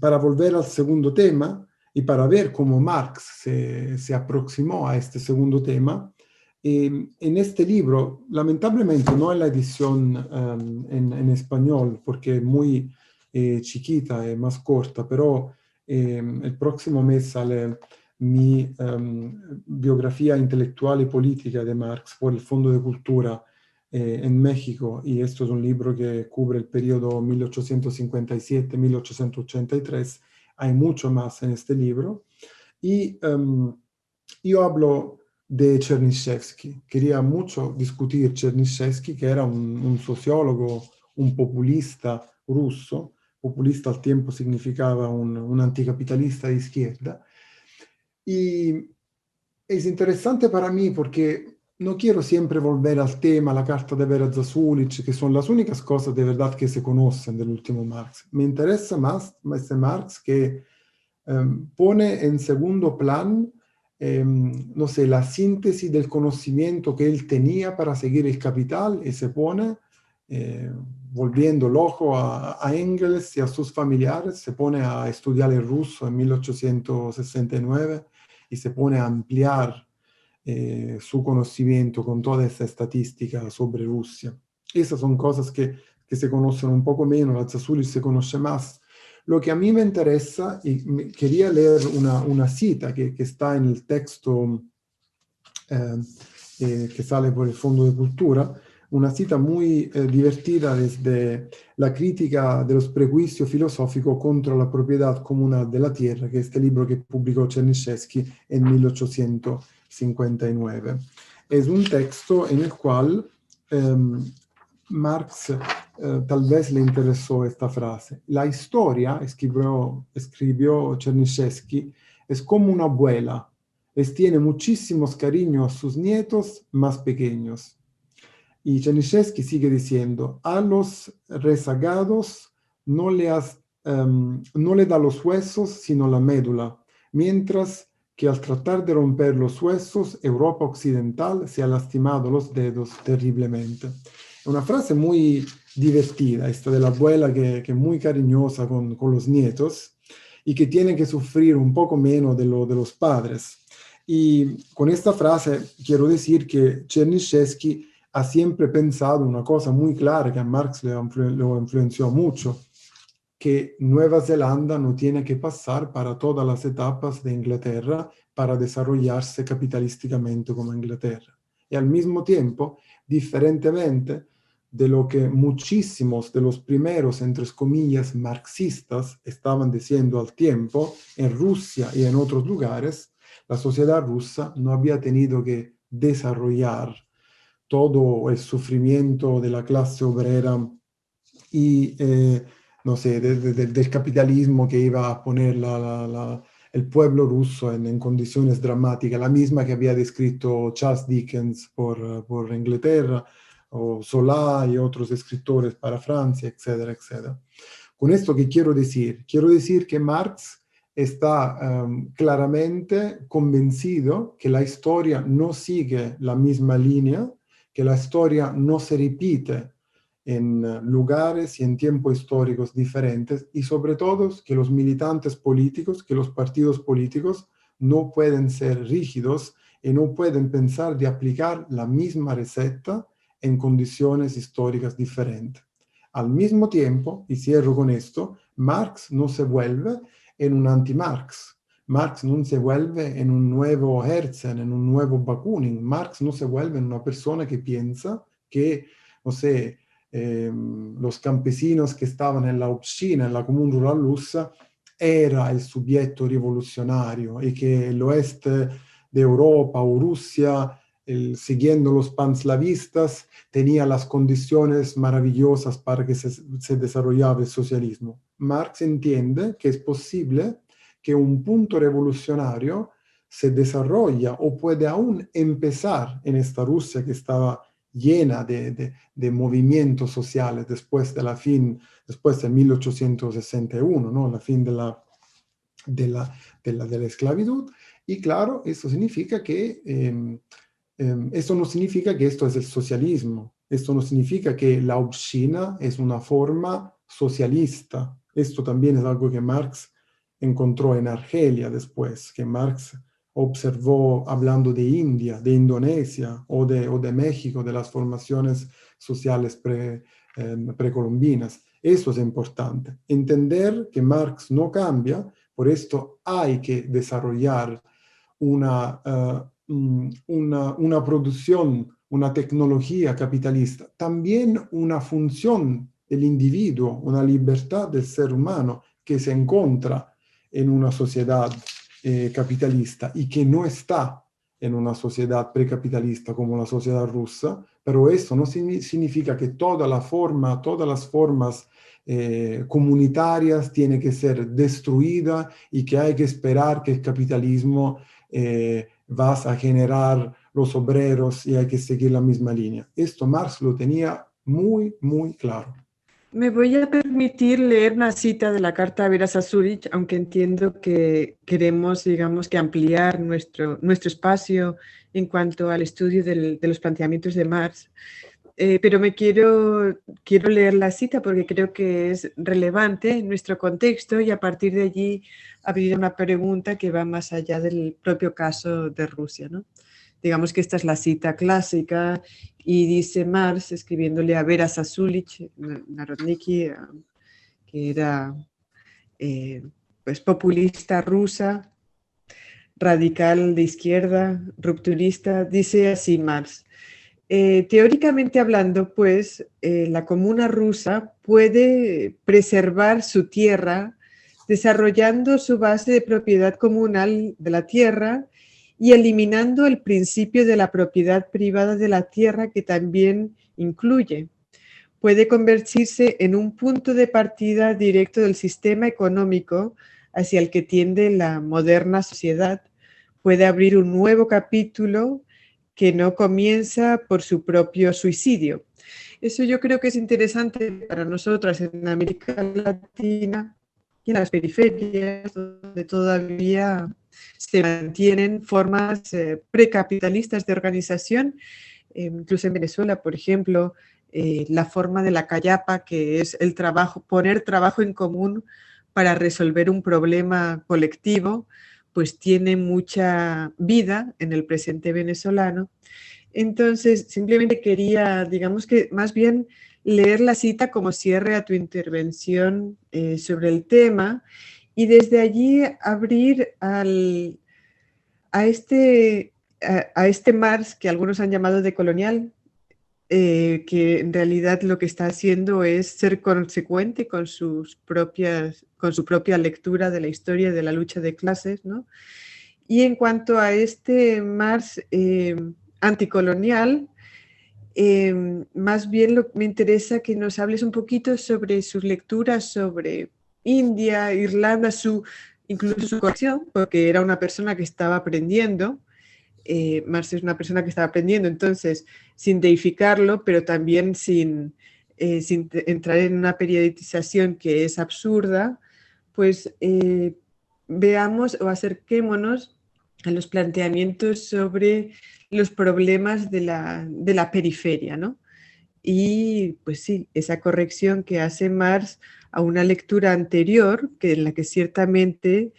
para volver al segundo tema, y para ver cómo Marx se, se aproximó a este segundo tema, eh, en este libro, lamentablemente no en la edición um, en, en, español, porque es muy eh, chiquita y más corta, pero el próximo mes sale mi um, biografía intelectual y política de Marx por el Fondo de Cultura en México, y esto es un libro que cubre el periodo 1857-1883 hay mucho más en este libro. Y um, yo hablo de Chernyshevsky. Quería mucho discutir Chernyshevsky, que era un, un, sociólogo, un populista ruso. Populista al tiempo significaba un, un anticapitalista de izquierda. Y es interesante para mí porque no quiero siempre volver al tema, la carta de Vera Zasulich, que son las únicas cosas de verdad que se conocen del último Marx. Me interesa más este Marx que um, pone en segundo plan, um, no sé, la síntesis del conocimiento que él tenía para seguir el capital y se pone, eh, volviendo el ojo a, a, Engels y a sus familiares, se pone a estudiar el ruso en 1869 y se pone a ampliar eh, su conocimiento con toda esta estadística sobre Rusia. Esas son cosas que, que se conocen un poco menos, la Zasulich se conoce más. Lo que a mí me interesa, y quería leer una, una cita que, que, está en el texto eh, eh, que sale por el Fondo de Cultura, una cita muy eh, divertida desde la crítica de los prejuicios filosóficos contra la propiedad comunal de la tierra, que es este libro que publicó Chernyshevsky en 1800. 59. Es un texto en el cual eh, Marx eh, tal vez le interesó esta frase. La historia, escribió, escribió Chernyshevsky, es como una abuela. Les tiene muchísimos cariños a sus nietos más pequeños. Y Chernyshevsky sigue diciendo, a los rezagados no le, has, um, no le da los huesos, sino la médula, mientras que al tratar de romper los huesos, Europa Occidental se ha lastimado los dedos terriblemente. Una frase muy divertida, esta de la abuela que, que es muy cariñosa con, con, los nietos y que tiene que sufrir un poco menos de lo de los padres. Y con esta frase quiero decir que Chernyshevsky ha siempre pensado una cosa muy clara que a Marx le, lo influenció mucho, que Nueva Zelanda no tiene que pasar para todas las etapas de Inglaterra para desarrollarse capitalísticamente como Inglaterra. Y al mismo tiempo, diferentemente de lo que muchísimos de los primeros, entre comillas, marxistas estaban diciendo al tiempo en Rusia y en otros lugares, la sociedad rusa no había tenido que desarrollar todo el sufrimiento de la clase obrera y, eh, no sé, del capitalismo que iba a poner el pueblo ruso en, condiciones dramáticas, la misma que había descrito Charles Dickens por, por Inglaterra, o Solá y otros escritores para Francia, etcétera, etcétera. Con esto, ¿qué quiero decir? Quiero decir que Marx está em, claramente convencido que la historia no sigue la misma línea, que la historia no se repite en lugares y en tiempos históricos diferentes y sobre todo que los militantes políticos, que los partidos políticos no pueden ser rígidos y no pueden pensar de aplicar la misma receta en condiciones históricas diferentes. Al mismo tiempo, y cierro con esto, Marx no se vuelve en un anti-Marx. Marx no se vuelve en un nuevo Herzen, en un nuevo Bakunin. Marx no se vuelve en una persona que piensa que, no sé, em, los campesinos que estaban en la oficina, en la común rural rusa, era el sujeto revolucionario y que el oeste de Europa o Rusia siguiendo los panslavistas, tenía las condiciones maravillosas para que se, se el socialismo. Marx entiende que es posible que un punto revolucionario se desarrolla o puede aún empezar en esta Rusia que estaba llena de, de, movimientos sociales después de la fin, después de 1861, ¿no? la fin de la, de la, de la, de la esclavitud. Y claro, eso significa que em, Em, esto no significa que esto es el socialismo, esto no significa que la obscena es una forma socialista. Esto también es algo que Marx encontró en Argelia después, que Marx observó hablando de India, de Indonesia o de, o de México, de las formaciones sociales em, precolombinas. Eso es importante. Entender que Marx no cambia, por esto hay que desarrollar una, uh, Mm, una, una producción, una tecnología capitalista, también una función del individuo, una libertad del ser humano que se encuentra en una sociedad eh, capitalista y que no está en una sociedad precapitalista como la sociedad rusa, pero eso no significa que toda la forma, todas las formas eh, comunitarias tienen que ser destruidas y que hay que esperar que el capitalismo eh, vas a generar los obreros y hay que seguir la misma línea. Esto Marx lo tenía muy, muy claro. Me voy a permitir leer una cita de la carta a Vera Zurich, aunque entiendo que queremos, digamos, que ampliar nuestro, nuestro espacio en cuanto al estudio de los planteamientos de Marx. Eh, pero me quiero, quiero leer la cita porque creo que es relevante en nuestro contexto y a partir de allí abrir una pregunta que va más allá del propio caso de Rusia. ¿no? Digamos que esta es la cita clásica y dice Marx, escribiéndole a Vera Sasulich, Narodniki, eh, que era eh, pues, populista rusa, radical de izquierda, rupturista, dice así Marx, eh, teóricamente hablando, pues la comuna rusa puede preservar su tierra desarrollando su base de propiedad comunal de la tierra y eliminando el principio de la propiedad privada de la tierra que también incluye. Puede convertirse en un punto de partida directo del sistema económico hacia el que tiende la moderna sociedad. Puede abrir un nuevo capítulo que no comienza por su propio suicidio. Eso yo creo que es interesante para nosotras en América Latina y en las periferias, donde todavía se mantienen formas eh, precapitalistas de organización, eh, incluso en Venezuela, por ejemplo, eh, la forma de la callapa, que es el trabajo, poner trabajo en común para resolver un problema colectivo, pues tiene mucha vida en el presente venezolano. Entonces, simplemente quería, digamos que más bien leer la cita como cierre a tu intervención sobre el tema y desde allí abrir al, a, este, a, este Mars que algunos han llamado de colonial, eh, que en realidad lo que está haciendo es ser consecuente con, sus propias, con su propia lectura de la historia de la lucha de clases. ¿no? Y en cuanto a este Marx eh, anticolonial, eh, más bien me interesa que nos hables un poquito sobre sus lecturas sobre India, Irlanda, su, incluso su colección, porque era una persona que estaba aprendiendo eh, Marx es una persona que está aprendiendo, entonces, sin deificarlo, pero también sin, eh, sin entrar en una periodización que es absurda, pues eh, veamos o acerquémonos a los planteamientos sobre los problemas de la, de la periferia, ¿no? Y pues sí, esa corrección que hace Marx a una lectura anterior, que en la que ciertamente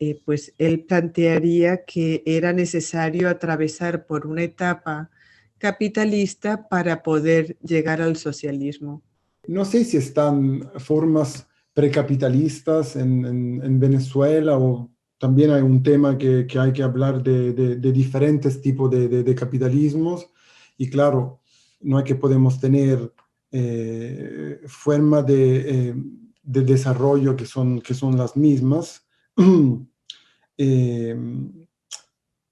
eh, pues él plantearía que era necesario atravesar por una etapa capitalista para poder llegar al socialismo. No sé si están formas precapitalistas en, en, Venezuela o también hay un tema que, que hay que hablar de, de, diferentes tipos de, de, capitalismos y claro, no hay que podemos tener eh, formas eh, de, desarrollo que son, que son las mismas. Eh,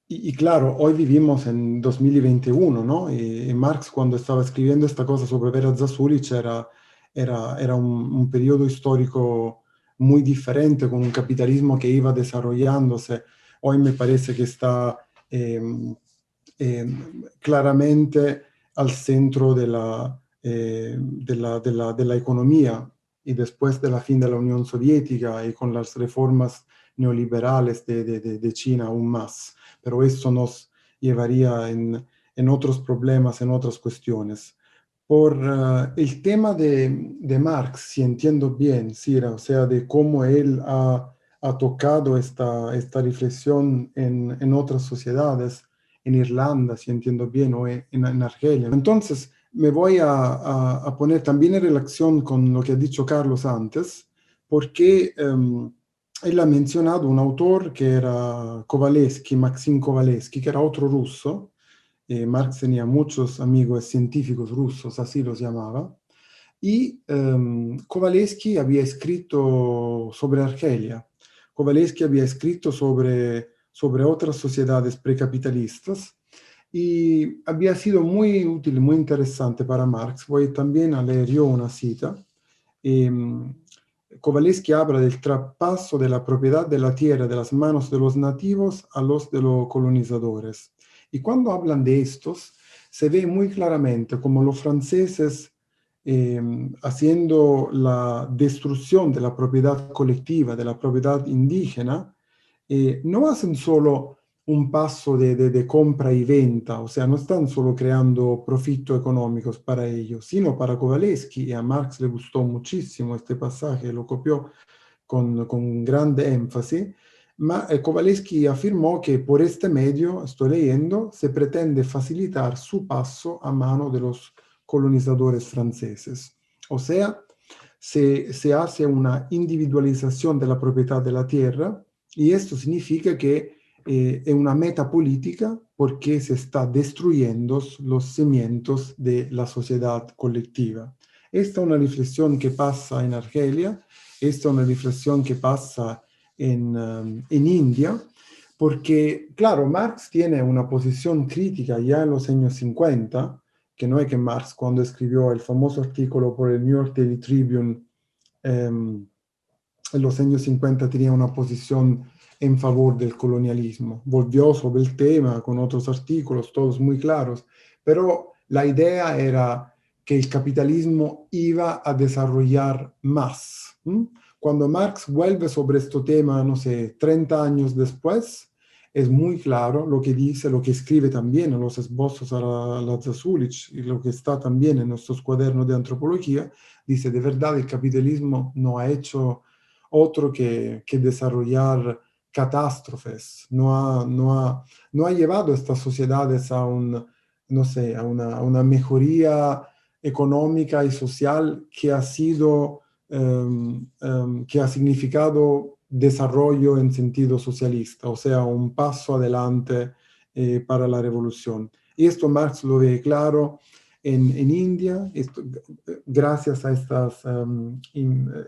y, claro, hoy vivimos en 2021, ¿no? Y, Marx cuando estaba escribiendo esta cosa sobre Vera Zasulich era, era, era un, periodo histórico muy diferente, con un capitalismo que iba desarrollándose. Hoy me parece que está em, claramente al centro de la, eh, de, la, de, la, de la economía y después de la fin de la Unión Soviética y con las reformas neoliberales de, China aún más. Pero eso nos llevaría en, en otros problemas, en otras cuestiones. Por uh, el tema de, Marx, si entiendo bien, Sira, o sea, de cómo él ha, ha tocado esta, esta reflexión en, en, otras sociedades, en Irlanda, si entiendo bien, o en, en Argelia. Entonces, me voy a, a, poner también en relación con lo que ha dicho Carlos antes, porque um, él ha mencionado un autor que era Kovalevsky, Maxim Kovalevsky, que era otro ruso. Eh, Marx tenía muchos amigos científicos rusos, así los llamaba. Y um, había escrito sobre Argelia. Kovalevsky había escrito sobre, sobre otras sociedades precapitalistas y había sido muy útil, muy interesante para Marx. Voy también a leer yo una cita. Eh, Kowalski habla del traspaso de la propiedad de la tierra de las manos de los nativos a los de los colonizadores. Y cuando hablan de estos, se ve muy claramente como los franceses eh, haciendo la destrucción de la propiedad colectiva, de la propiedad indígena, eh, no hacen solo un paso de, de, compra y venta, o sea, no están solo creando profitos económicos para ellos, sino para Kowalewski, y a Marx le gustó muchísimo este pasaje, lo copió con, con grande énfasis, ma eh, Kowalewski afirmó que por este medio, estoy leyendo, se pretende facilitar su paso a mano de los colonizadores franceses. O sea, se, se hace una individualización de la propiedad de la tierra y esto significa que eh, es una meta política porque se está destruyendo los cimientos de la sociedad colectiva. Esta es una reflexión que pasa en Argelia, esta es una reflexión que pasa en, um, en India, porque, claro, Marx tiene una posición crítica ya en los años 50, que no es que Marx cuando escribió el famoso artículo por el New York Daily Tribune um, en los años 50 tenía una posición en favor del colonialismo. Volvió sobre el tema con otros artículos, todos muy claros, pero la idea era que el capitalismo iba a desarrollar más. Cuando Marx vuelve sobre este tema, no sé, 30 años después, es muy claro lo que dice, lo que escribe también en los esbozos a la, la y lo que está también en nuestros cuadernos de antropología, dice, de verdad el capitalismo no ha hecho otro que, que desarrollar catástrofes, no ha, no ha, no ha llevado a estas sociedades a, un, no sé, a, una, una mejoría económica y social que ha sido, um, um, que ha significado desarrollo en sentido socialista, o sea, un paso adelante eh, para la revolución. Y esto Marx lo ve claro en, en India, gracias a estos em,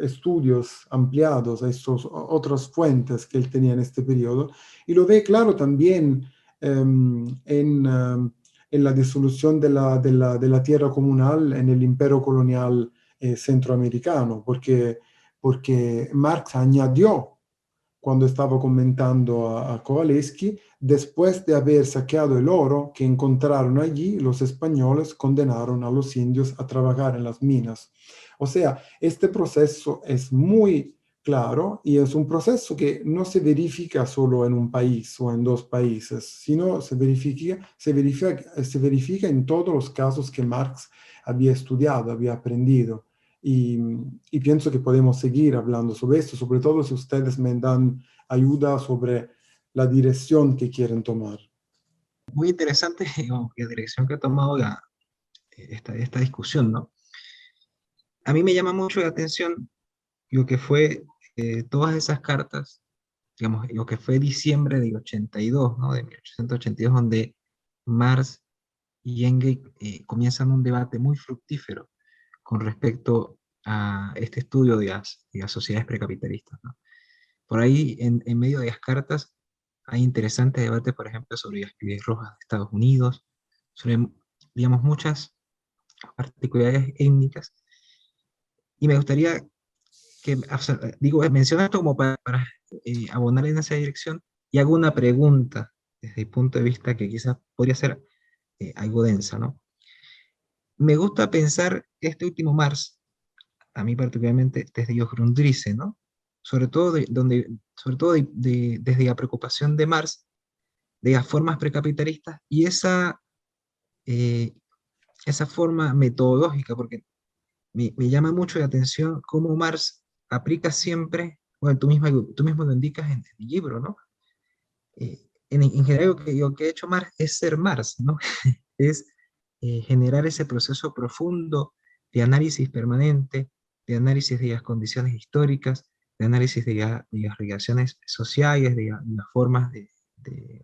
estudios ampliados, a estas otras fuentes que él tenía en este periodo, y lo ve claro también em, en, em, en, la disolución de la, de, la, de la, tierra comunal en el imperio colonial eh, centroamericano, porque, porque Marx añadió cuando estaba comentando a, a después de haber saqueado el oro que encontraron allí, los españoles condenaron a los indios a trabajar en las minas. O sea, este proceso es muy claro y es un proceso que no se verifica solo en un país o en dos países, sino se verifica, se verifica, se verifica en todos los casos que Marx había estudiado, había aprendido. Y, pienso que podemos seguir hablando sobre esto, sobre todo si ustedes me dan ayuda sobre la dirección que quieren tomar. Muy interesante la dirección que ha tomado esta, esta discusión, ¿no? A mí me llama mucho la atención lo que fue eh, todas esas cartas, digamos, lo que fue diciembre de 82, ¿no? De 1882, donde Marx y Engels eh, comienzan un debate muy fructífero con respecto a este estudio de las, sociedades precapitalistas. Por ahí, en, medio de las cartas, hay interesantes debates, por ejemplo, sobre las pieles rojas de Estados Unidos, sobre, digamos, muchas particularidades étnicas. Y me gustaría que, digo, mencionar esto como para, eh, abonar en esa dirección y hago una pregunta desde el punto de vista que quizás podría ser eh, algo densa, ¿no? Me gusta pensar este último Mars, a mí particularmente desde Jos Grundrisse, ¿no? Sobre todo, de, donde, sobre todo desde la preocupación de Marx de las formas precapitalistas y esa, eh, esa forma metodológica, porque me, llama mucho la atención cómo Marx aplica siempre, bueno, tú mismo, tú mismo lo indicas en, el libro, ¿no? Eh, en, en, general lo que, lo que ha hecho Marx es ser Marx, ¿no? es eh, generar ese proceso profundo de análisis permanente, de análisis de las condiciones históricas, de análisis de, las relaciones sociales, de, las formas de,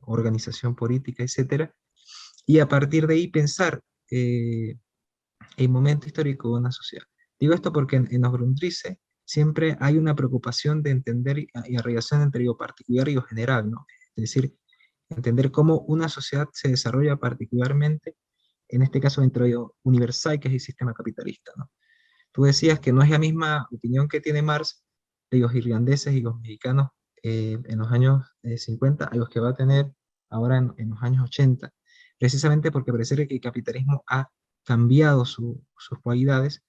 organización política, etc. Y a partir de ahí pensar eh, el momento histórico de una sociedad. Digo esto porque en, los Grundrisse siempre hay una preocupación de entender la relación entre lo particular y lo general, ¿no? Es decir, entender cómo una sociedad se desarrolla particularmente en este caso dentro de universal, que es el sistema capitalista. ¿no? Tú decías que no es la misma opinión que tiene Marx de los irlandeses y los mexicanos eh, en los años 50 eh, a los que va a tener ahora en, los años 80, precisamente porque parece que el capitalismo ha cambiado sus cualidades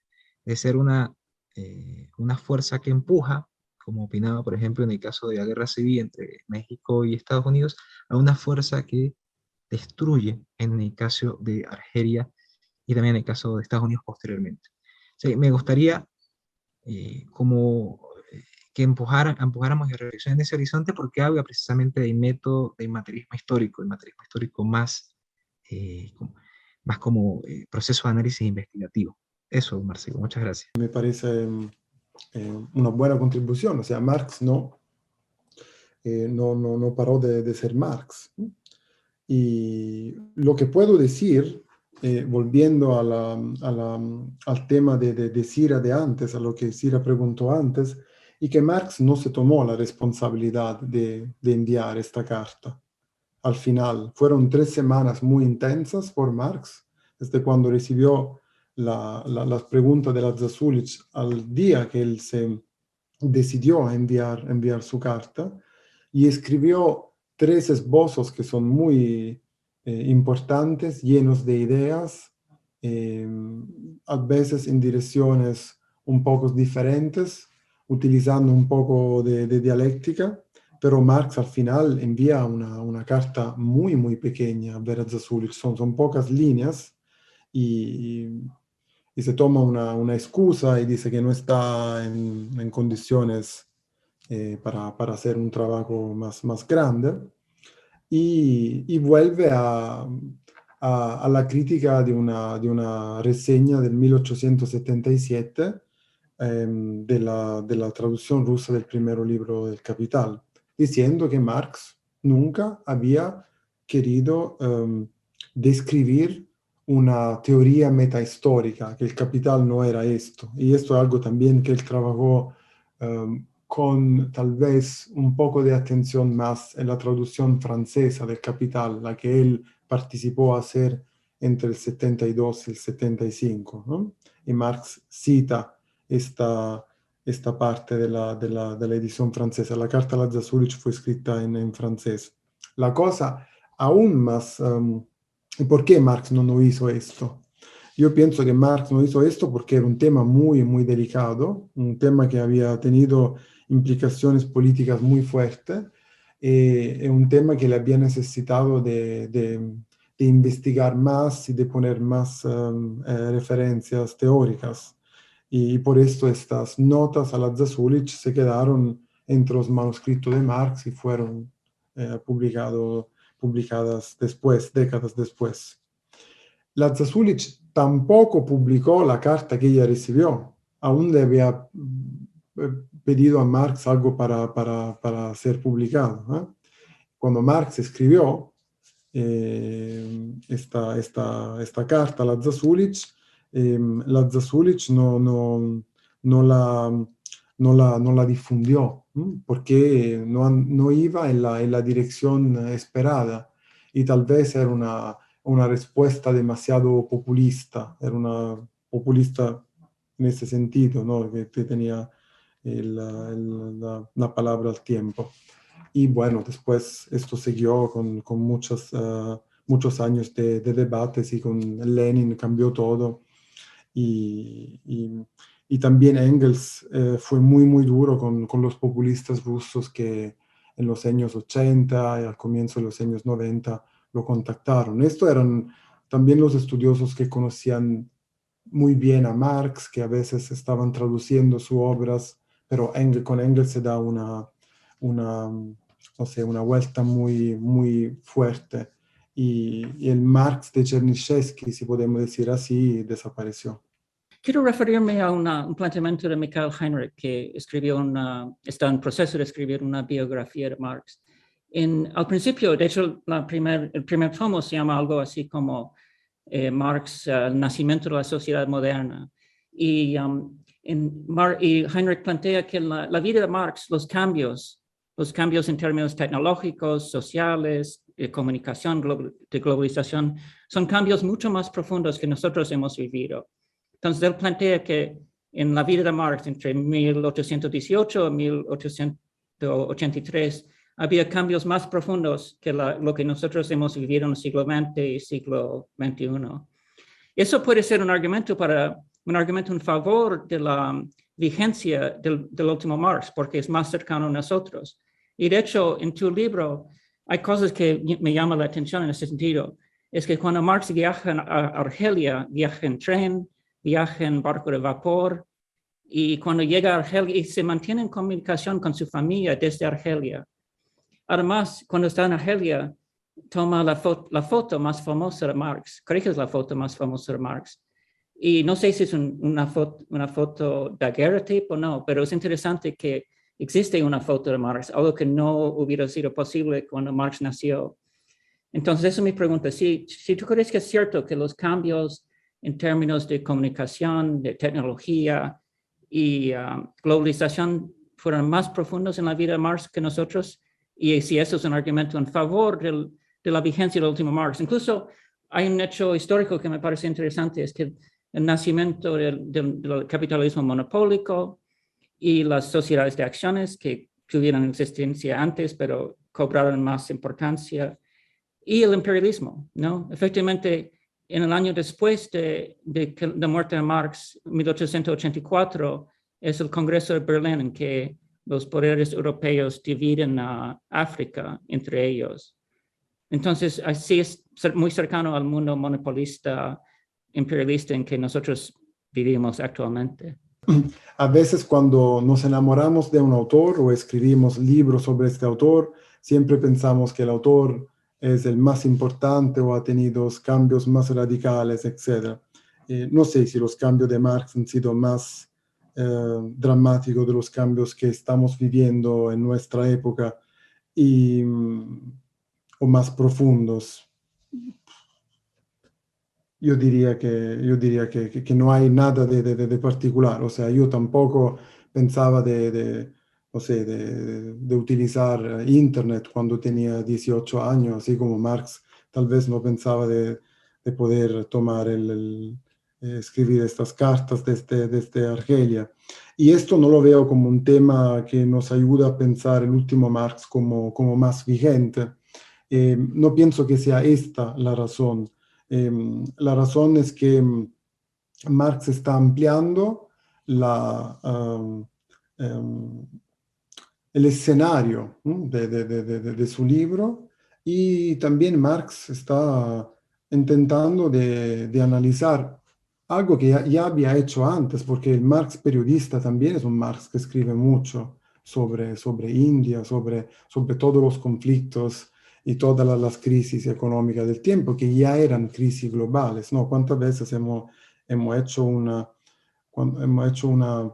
de ser una, eh, una fuerza que empuja, como opinaba, por ejemplo, en el caso de la guerra civil entre México y Estados Unidos, a una fuerza que destruye en el caso de Argelia y también en el caso de Estados Unidos posteriormente. me gustaría eh, como que empujara, empujáramos la reflexión en ese horizonte porque habla precisamente del método de materialismo histórico, el materialismo histórico más, eh, como, más como proceso de análisis investigativo. Eso, Marcelo, muchas gracias. Me parece una buena contribución, o sea, Marx no, no, no, no, paró de, de ser Marx. Y lo que puedo decir, eh, volviendo a la, a la, al tema de, de, de, Cira de antes, a lo que Cira preguntó antes, y que Marx no se tomó la responsabilidad de, de enviar esta carta. Al final, fueron tres semanas muy intensas por Marx, desde cuando recibió la, la, las preguntas de la Zasulich al día que él se decidió enviar, enviar su carta, y escribió tres esbozos que son muy eh, importantes, llenos de ideas, eh, a veces en direcciones un poco diferentes, utilizando un poco de, dialéctica, pero Marx al final envía una, una carta muy, muy pequeña a Vera Zasulich, son, son pocas líneas y, y se toma una, una, excusa y dice que no está en, en condiciones eh, para, para, hacer un trabajo más, más grande. Y, y vuelve a, a, a, la crítica de una, de una reseña del 1877 eh, de, la, de traducción rusa del primer libro del Capital, diciendo que Marx nunca había querido um, describir una teoría metahistórica, que el capital no era esto. Y esto es algo también que él trabajó um, con tal vez un poco de atención más en la traducción francesa del capital, la que él participó a hacer entre el 72 y el 75. ¿no? Y Marx cita esta, esta parte de la, de, la, de la, carta a la Zulich fue escrita en, en, francés. La cosa aún más... Um, ¿Y por qué Marx no, hizo esto? Yo pienso que Marx no hizo esto porque era un tema muy, muy delicado, un tema que había tenido implicaciones políticas muy fuertes, eh, es un tema que le había necesitado de, de, de investigar más y de poner más um, eh, referencias teóricas. Y, por esto estas notas a la Zasulich se quedaron entre los manuscritos de Marx y fueron eh, publicado, publicadas después, décadas después. La Zasulich tampoco publicó la carta que ella recibió. Aún le había eh, pedido a Marx algo para, para, para ser publicado. Cuando Marx escribió eh, esta, esta, esta, carta a la Zasulich, eh, no, no, no, la, no, la, no la difundió porque no, no iba en la, en la dirección esperada y tal vez era una una respuesta demasiado populista, era una populista en ese sentido, ¿no? que tenía el, el, la, la, palabra al tiempo. Y bueno, después esto siguió con, con muchos, uh, muchos años de, de, debates y con Lenin cambió todo. Y, y, y también Engels eh, fue muy, muy duro con, con, los populistas rusos que en los años 80 y al comienzo de los años 90 lo contactaron. Esto eran también los estudiosos que conocían muy bien a Marx, que a veces estaban traduciendo sus obras, pero con Engels se da una, una, no sé, una vuelta muy, muy fuerte. Y, y, el Marx de Chernyshevsky, si podemos decir así, desapareció. Quiero referirme a una, un planteamiento de Michael Heinrich, que escribió una, está en proceso de escribir una biografía de Marx. En, al principio, de hecho, la primer, el primer tomo se llama algo así como eh, Marx, uh, el nacimiento de la sociedad moderna. Y, um, en Mar y Heinrich plantea que en la, la, vida de Marx, los cambios, los cambios en términos tecnológicos, sociales, de comunicación, de globalización, son cambios mucho más profundos que nosotros hemos vivido. Entonces, él plantea que en la vida de Marx, entre 1818 y 1883, había cambios más profundos que la, lo que nosotros hemos vivido en el siglo XX y siglo XXI. Eso puede ser un argumento para un argumento en favor de la vigencia del, del, último Marx, porque es más cercano a nosotros. Y de hecho, en tu libro hay cosas que me llaman la atención en ese sentido. Es que cuando Marx viaja a Argelia, viaja en tren, viaja en barco de vapor, y cuando llega a Argelia y se mantiene en comunicación con su familia desde Argelia. Además, cuando está en Argelia, toma la, fo la foto más famosa de Marx, creo que es la foto más famosa de Marx. Y no sé si es un, una, foto, una foto daguerreotype o no, pero es interesante que existe una foto de Marx, algo que no hubiera sido posible cuando Marx nació. Entonces, esa es mi pregunta. Si, si tú crees que es cierto que los cambios en términos de comunicación, de tecnología y uh, globalización fueron más profundos en la vida de Marx que nosotros, y si eso es un argumento en favor del, de la vigencia del último Marx. Incluso hay un hecho histórico que me parece interesante, es que el nacimiento del, del, del capitalismo monopólico y las sociedades de acciones que tuvieron existencia antes, pero cobraron más importancia, y el imperialismo, ¿no? Efectivamente, en el año después de, de, la muerte de Marx, 1884, es el Congreso de Berlín en que los poderes europeos dividen a África entre ellos. Entonces, así es muy cercano al mundo monopolista, imperialista en que nosotros vivimos actualmente. A veces cuando nos enamoramos de un autor o escribimos libros sobre este autor, siempre pensamos que el autor es el más importante o ha tenido cambios más radicales, etc. Eh, no sé si los cambios de Marx han sido más eh, dramático de los cambios que estamos viviendo en nuestra época y, o más profundos. Yo diría que, yo diría que, que, no hay nada de, de, de, particular. O sea, yo tampoco pensaba de, de no sé, de, utilizar Internet cuando tenía 18 años, así como Marx tal vez no pensaba de, poder tomar el, eh, escribir estas cartas desde, desde Argelia. Y esto no lo veo como un tema que nos ayuda a pensar el último Marx como, como más vigente. Eh, no pienso que sea esta la razón. Em, la razón es que em, Marx está ampliando em, el escenario de, su libro. Y también Marx está intentando de, analizar algo que ya, había hecho antes, porque el Marx periodista también es un Marx que escribe mucho sobre, sobre India, sobre, sobre todos los conflictos y todas las, crisis económicas del tiempo, que ya eran crisis globales, ¿no? ¿Cuántas veces hemos, hemos hecho una, hemos hecho una,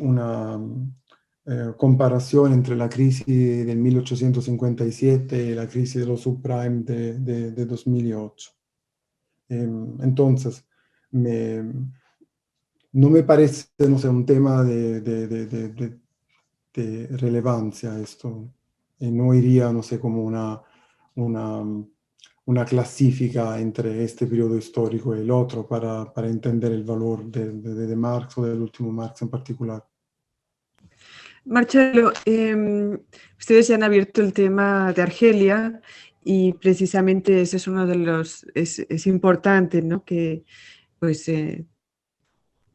una eh, comparación entre la crisis del 1857 y la crisis de los subprime de, de, 2008? Em, entonces, no me parece, no sé, un tema de, de relevancia esto. Y no iría, no sé, como una una, una clasifica entre este periodo histórico y el otro para, para entender el valor de, de, de, Marx o del último Marx en particular. Marcelo, eh, ustedes ya han abierto el tema de Argelia y precisamente ese es uno de los, es, es importante, ¿no? Que pues eh,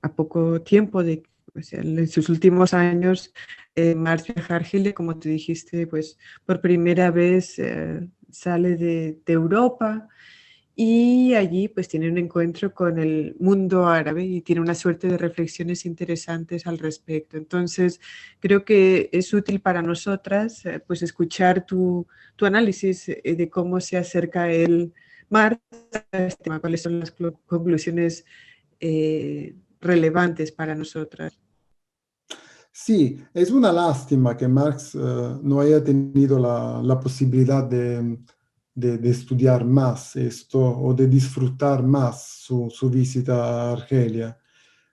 a poco tiempo de, sea, en sus últimos años, eh, Marx viaja a Argelia, como tú dijiste, pues por primera vez eh, sale de, Europa y allí pues tiene un encuentro con el mundo árabe y tiene una suerte de reflexiones interesantes al respecto. Entonces, creo que es útil para nosotras eh, pues escuchar tu, tu, análisis eh, de cómo se acerca el Marx a este cuáles son las conclusiones eh, relevantes para nosotras. Sí, es una lástima que Marx eh, no haya tenido la, la posibilidad de, de, estudiar más esto o de disfrutar más su, su, visita a Argelia,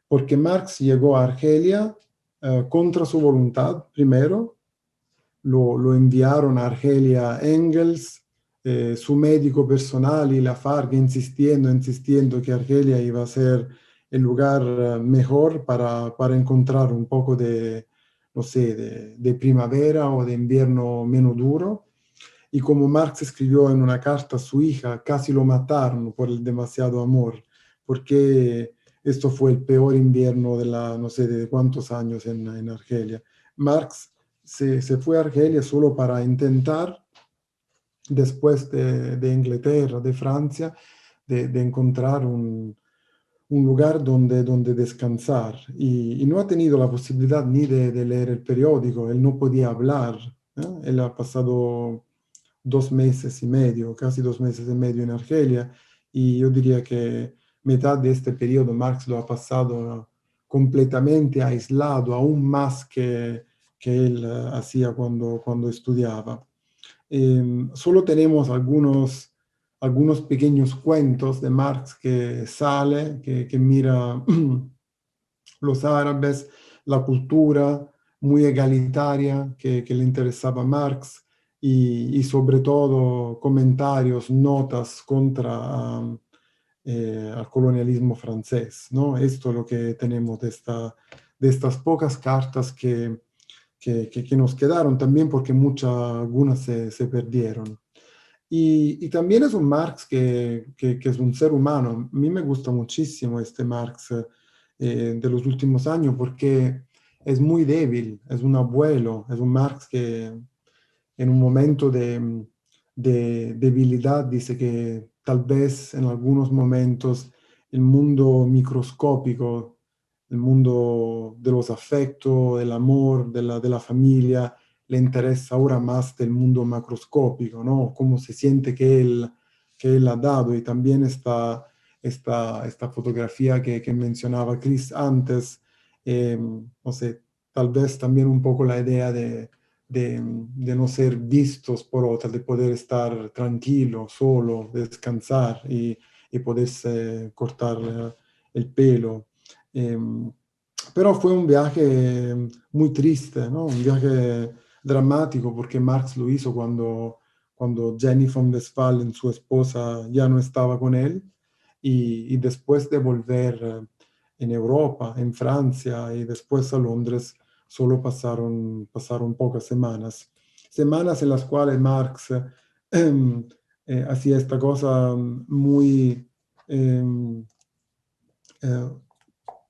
porque Marx llegó a Argelia uh, contra su voluntad primero, lo, lo, enviaron a Argelia Engels, eh, su médico personal y la FARC insistiendo, insistiendo que Argelia iba a ser el lugar eh, mejor para, para encontrar un poco de, no sé, de, primavera o de invierno menos duro. Y como Marx escribió en una carta a su hija, casi lo mataron por el demasiado amor, porque esto fue el peor invierno de la, no sé, de cuántos años en, en Argelia. Marx se, se, fue a Argelia solo para intentar, después de, de Inglaterra, de Francia, de encontrar un, un lugar donde, donde descansar. Y, no ha tenido la posibilidad ni de, leer el periódico, él no podía hablar, él ha pasado dos meses y medio, casi dos meses y medio en Argelia. Y yo diría que mitad de este periodo Marx lo ha pasado completamente aislado, aún más que, que él eh, hacía cuando, cuando estudiaba. Em, solo tenemos algunos algunos pequeños cuentos de Marx que sale, que, que mira los árabes, la cultura muy egalitaria que, que le interesaba a Marx y, y, sobre todo comentarios, notas contra um, eh, el colonialismo francés. ¿no? Esto es lo que tenemos de, esta, de estas pocas cartas que, que, que, nos quedaron también porque muchas, algunas se, se perdieron. Y, también es un Marx que, que, es un ser humano. A mí me gusta muchísimo este Marx eh, de los últimos años porque es muy débil, es un abuelo, es un Marx que en un momento de, de debilidad dice que tal vez en algunos momentos el mundo microscópico, el mundo de los afectos, del amor, de la, de la familia, le interesa ahora más del mundo macroscópico, ¿no? Cómo se siente que él, que él ha dado. Y también esta, esta, esta fotografía que, que mencionaba Chris antes, eh, no sé, tal vez también un poco la idea de, de, no ser vistos por otras, de poder estar tranquilo, solo, descansar. Y, y poderse cortar el pelo. Em, pero fue un viaje muy triste, ¿no? un viaje dramático porque Marx lo hizo cuando, cuando Jenny von Westphalen, su esposa, ya no estaba con él y, después de volver en Europa, en Francia y después a Londres, solo pasaron, pasaron pocas semanas. Semanas en las cuales Marx em, eh, hacía esta cosa muy em, eh,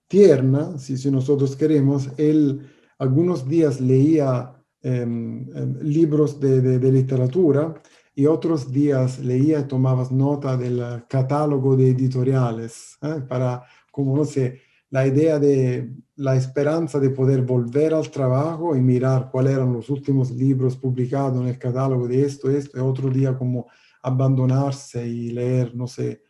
tierna, si, si, nosotros queremos. Él algunos días leía em, libros de, de, literatura y otros días leía y tomaba nota del catálogo de editoriales ¿eh? para como no sé, la idea de la esperanza de poder volver al trabajo y mirar cuáles eran los últimos libros publicados en el catálogo de esto, esto, y otro día como abandonarse y leer, no sé,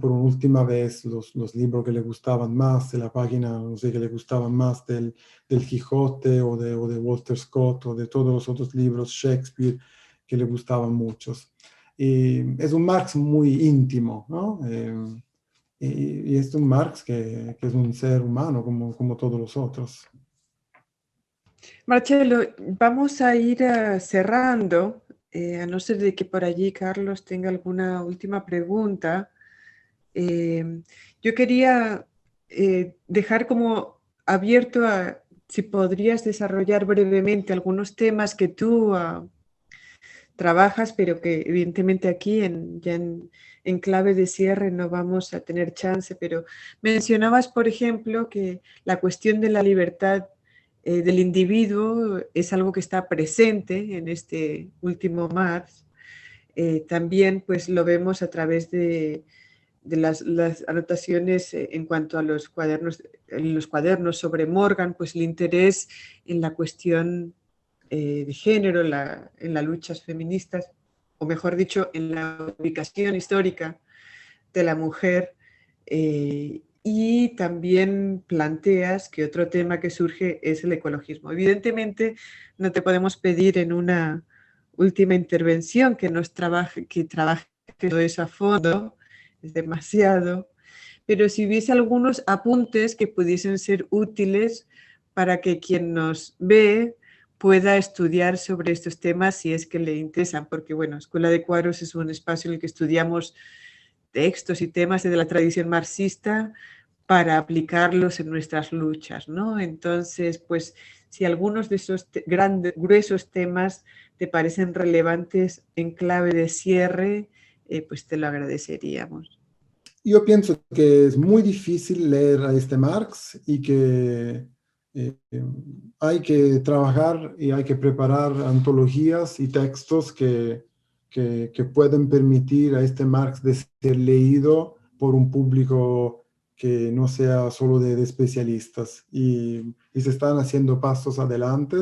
por, última vez los, los, libros que le gustaban más, de la página, no sé, que le gustaban más del, del Quijote o de, o de Walter Scott o de todos los otros libros, Shakespeare, que le gustaban muchos. Y es un Marx muy íntimo, ¿no? Eh, y, es un Marx que, que, es un ser humano como, como todos los otros. Marcelo, vamos a ir uh, cerrando, eh, a no ser de que por allí Carlos tenga alguna última pregunta. Eh, yo quería eh, dejar como abierto a si podrías desarrollar brevemente algunos temas que tú uh, trabajas, pero que evidentemente aquí en, ya en, clave de cierre no vamos a tener chance, pero mencionabas, por ejemplo, que la cuestión de la libertad eh, del individuo es algo que está presente en este último Marx. Eh, también pues lo vemos a través de, las, anotaciones eh, en cuanto a los cuadernos, en los cuadernos sobre Morgan, pues el interés en la cuestión de género, en las luchas feministas o mejor dicho, en la ubicación histórica de la mujer. Eh, y también planteas que otro tema que surge es el ecologismo. Evidentemente, no te podemos pedir en una última intervención que nos trabaje, que trabaje todo eso a fondo, demasiado, pero si hubiese algunos apuntes que pudiesen ser útiles para que quien nos ve pueda estudiar sobre estos temas si es que le interesan, porque bueno, Escuela de Cuadros es un espacio en el que estudiamos textos y temas de la tradición marxista para aplicarlos en nuestras luchas, ¿no? Entonces, pues si algunos de esos grandes, gruesos temas te parecen relevantes en clave de cierre, eh, pues te lo agradeceríamos. Yo pienso que es muy difícil leer a este Marx y que eh, hay que trabajar y hay que preparar antologías y textos que, que, pueden permitir a este Marx de ser leído por un público que no sea solo de, especialistas. Y, y, se están haciendo pasos adelante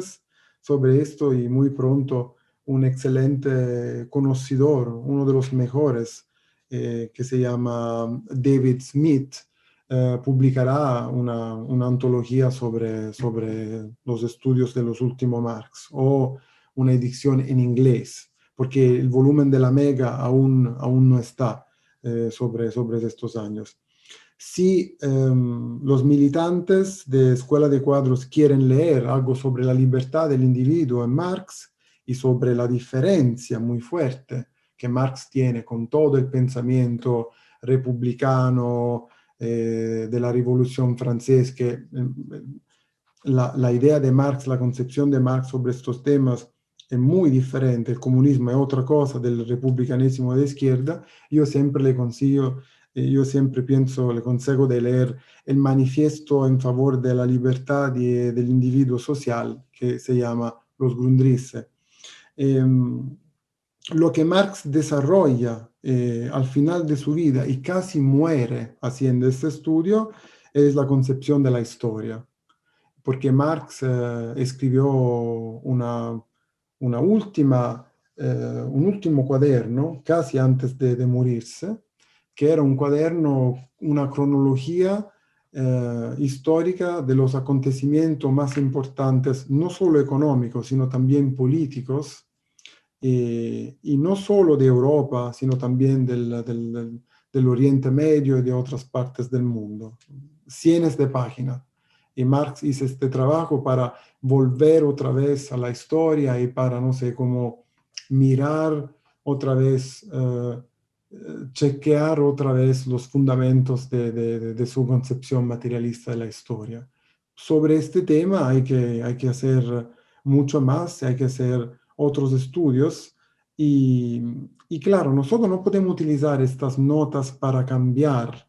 sobre esto y muy pronto un excelente conocedor, uno de los mejores, eh, que se llama David Smith, eh, publicará una, una, antología sobre, sobre los estudios de los últimos Marx o una edición en inglés, porque el volumen de la Mega aún, aún no está eh, sobre, sobre estos años. Si em, los militantes de Escuela de Cuadros quieren leer algo sobre la libertad del individuo en Marx y sobre la diferencia muy fuerte que Marx tiene con todo el pensamiento republicano, eh, de la Revolución Francesa, que eh, la, la, idea de Marx, la concepción de Marx sobre estos temas es muy diferente, el comunismo es otra cosa del republicanismo de izquierda, yo siempre le consigo, eh, yo siempre pienso, le consejo de leer el manifiesto en favor de la libertad y del individuo social, que se llama Los Grundrisse. Eh, lo que Marx desarrolla eh, al final de su vida y casi muere haciendo este estudio es la concepción de la historia. Porque Marx eh, escribió una, una última, eh, un último cuaderno casi antes de, de, morirse, que era un cuaderno, una cronología histórica de los acontecimientos más importantes, no solo económicos, sino también políticos, eh, y no solo de Europa, sino también del, del, Oriente Medio y de otras partes del mundo. Cientos de páginas. Y Marx hizo este trabajo para volver otra vez a la historia y para, no sé, como mirar otra vez, eh, chequear otra vez los fundamentos de, de, su concepción materialista de la historia. Sobre este tema hay que, hay que hacer mucho más, hay que hacer otros estudios y, y claro, nosotros no podemos utilizar estas notas para cambiar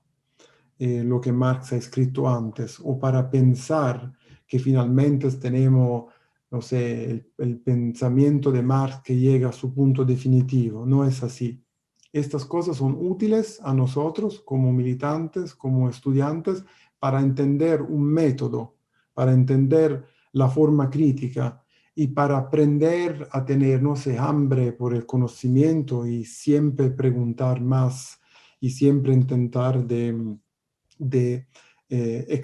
eh, lo que Marx ha escrito antes o para pensar que finalmente tenemos, no sé, el, el, pensamiento de Marx que llega a su punto definitivo. No es así. Estas cosas son útiles a nosotros como militantes, como estudiantes, para entender un método, para entender la forma crítica, y para aprender a tener, no sé, hambre por el conocimiento y siempre preguntar más y siempre intentar de, de eh,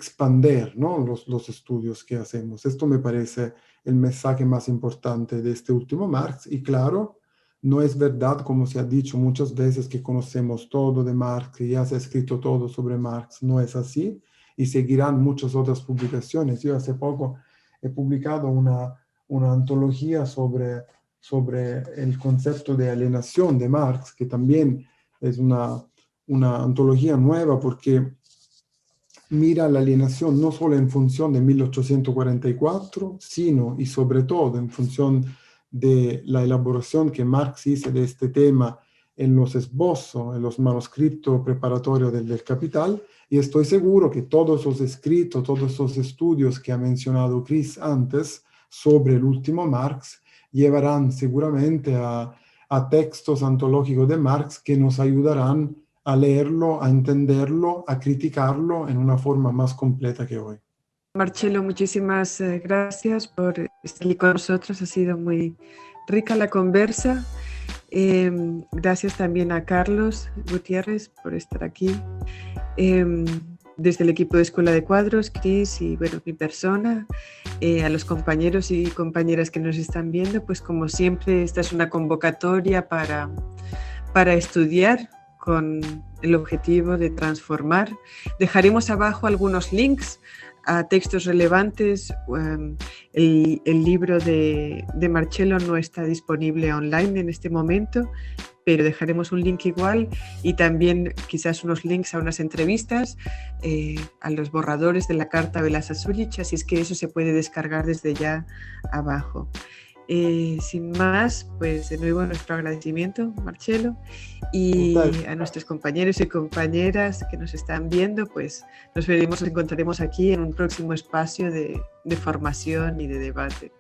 ¿no? los, los estudios que hacemos. Esto me parece el mensaje más importante de este último Marx y claro, no es verdad, como se ha dicho muchas veces, que conocemos todo de Marx, que ya se ha escrito todo sobre Marx. No es así y seguirán muchas otras publicaciones. Yo hace poco he publicado una, una antología sobre, sobre el concepto de alienación de Marx, que también es una, una antología nueva porque mira la alienación no solo en función de 1844, sino y sobre todo en función de la elaboración que Marx hizo de este tema en los esbozos, en los manuscritos preparatorios del, Capital, y estoy seguro que todos esos escritos, todos esos estudios que ha mencionado Chris antes, sobre el último Marx llevarán seguramente a, textos antológicos de Marx que nos ayudarán a leerlo, a entenderlo, a criticarlo en una forma más completa que hoy. Marcelo, muchísimas eh, gracias por estar aquí con nosotros. Ha sido muy rica la conversa. Em, gracias también a Carlos Gutiérrez por estar aquí. Em, desde el equipo de Escuela de Cuadros, Cris y bueno, mi persona, eh, a los compañeros y compañeras que nos están viendo, pues como siempre esta es una convocatoria para, para estudiar con el objetivo de transformar. Dejaremos abajo algunos links a textos relevantes. Em, el, el, libro de, de Marcello no está disponible online en este momento, pero dejaremos un link igual y también quizás unos links a unas entrevistas, eh, a los borradores de la carta Velasa Zulich, así es que eso se puede descargar desde ya abajo. Eh, sin más, pues de nuevo nuestro agradecimiento, Marcelo, y a nuestros compañeros y compañeras que nos están viendo, pues nos veremos, nos encontraremos aquí en un próximo espacio de, de formación y de debate.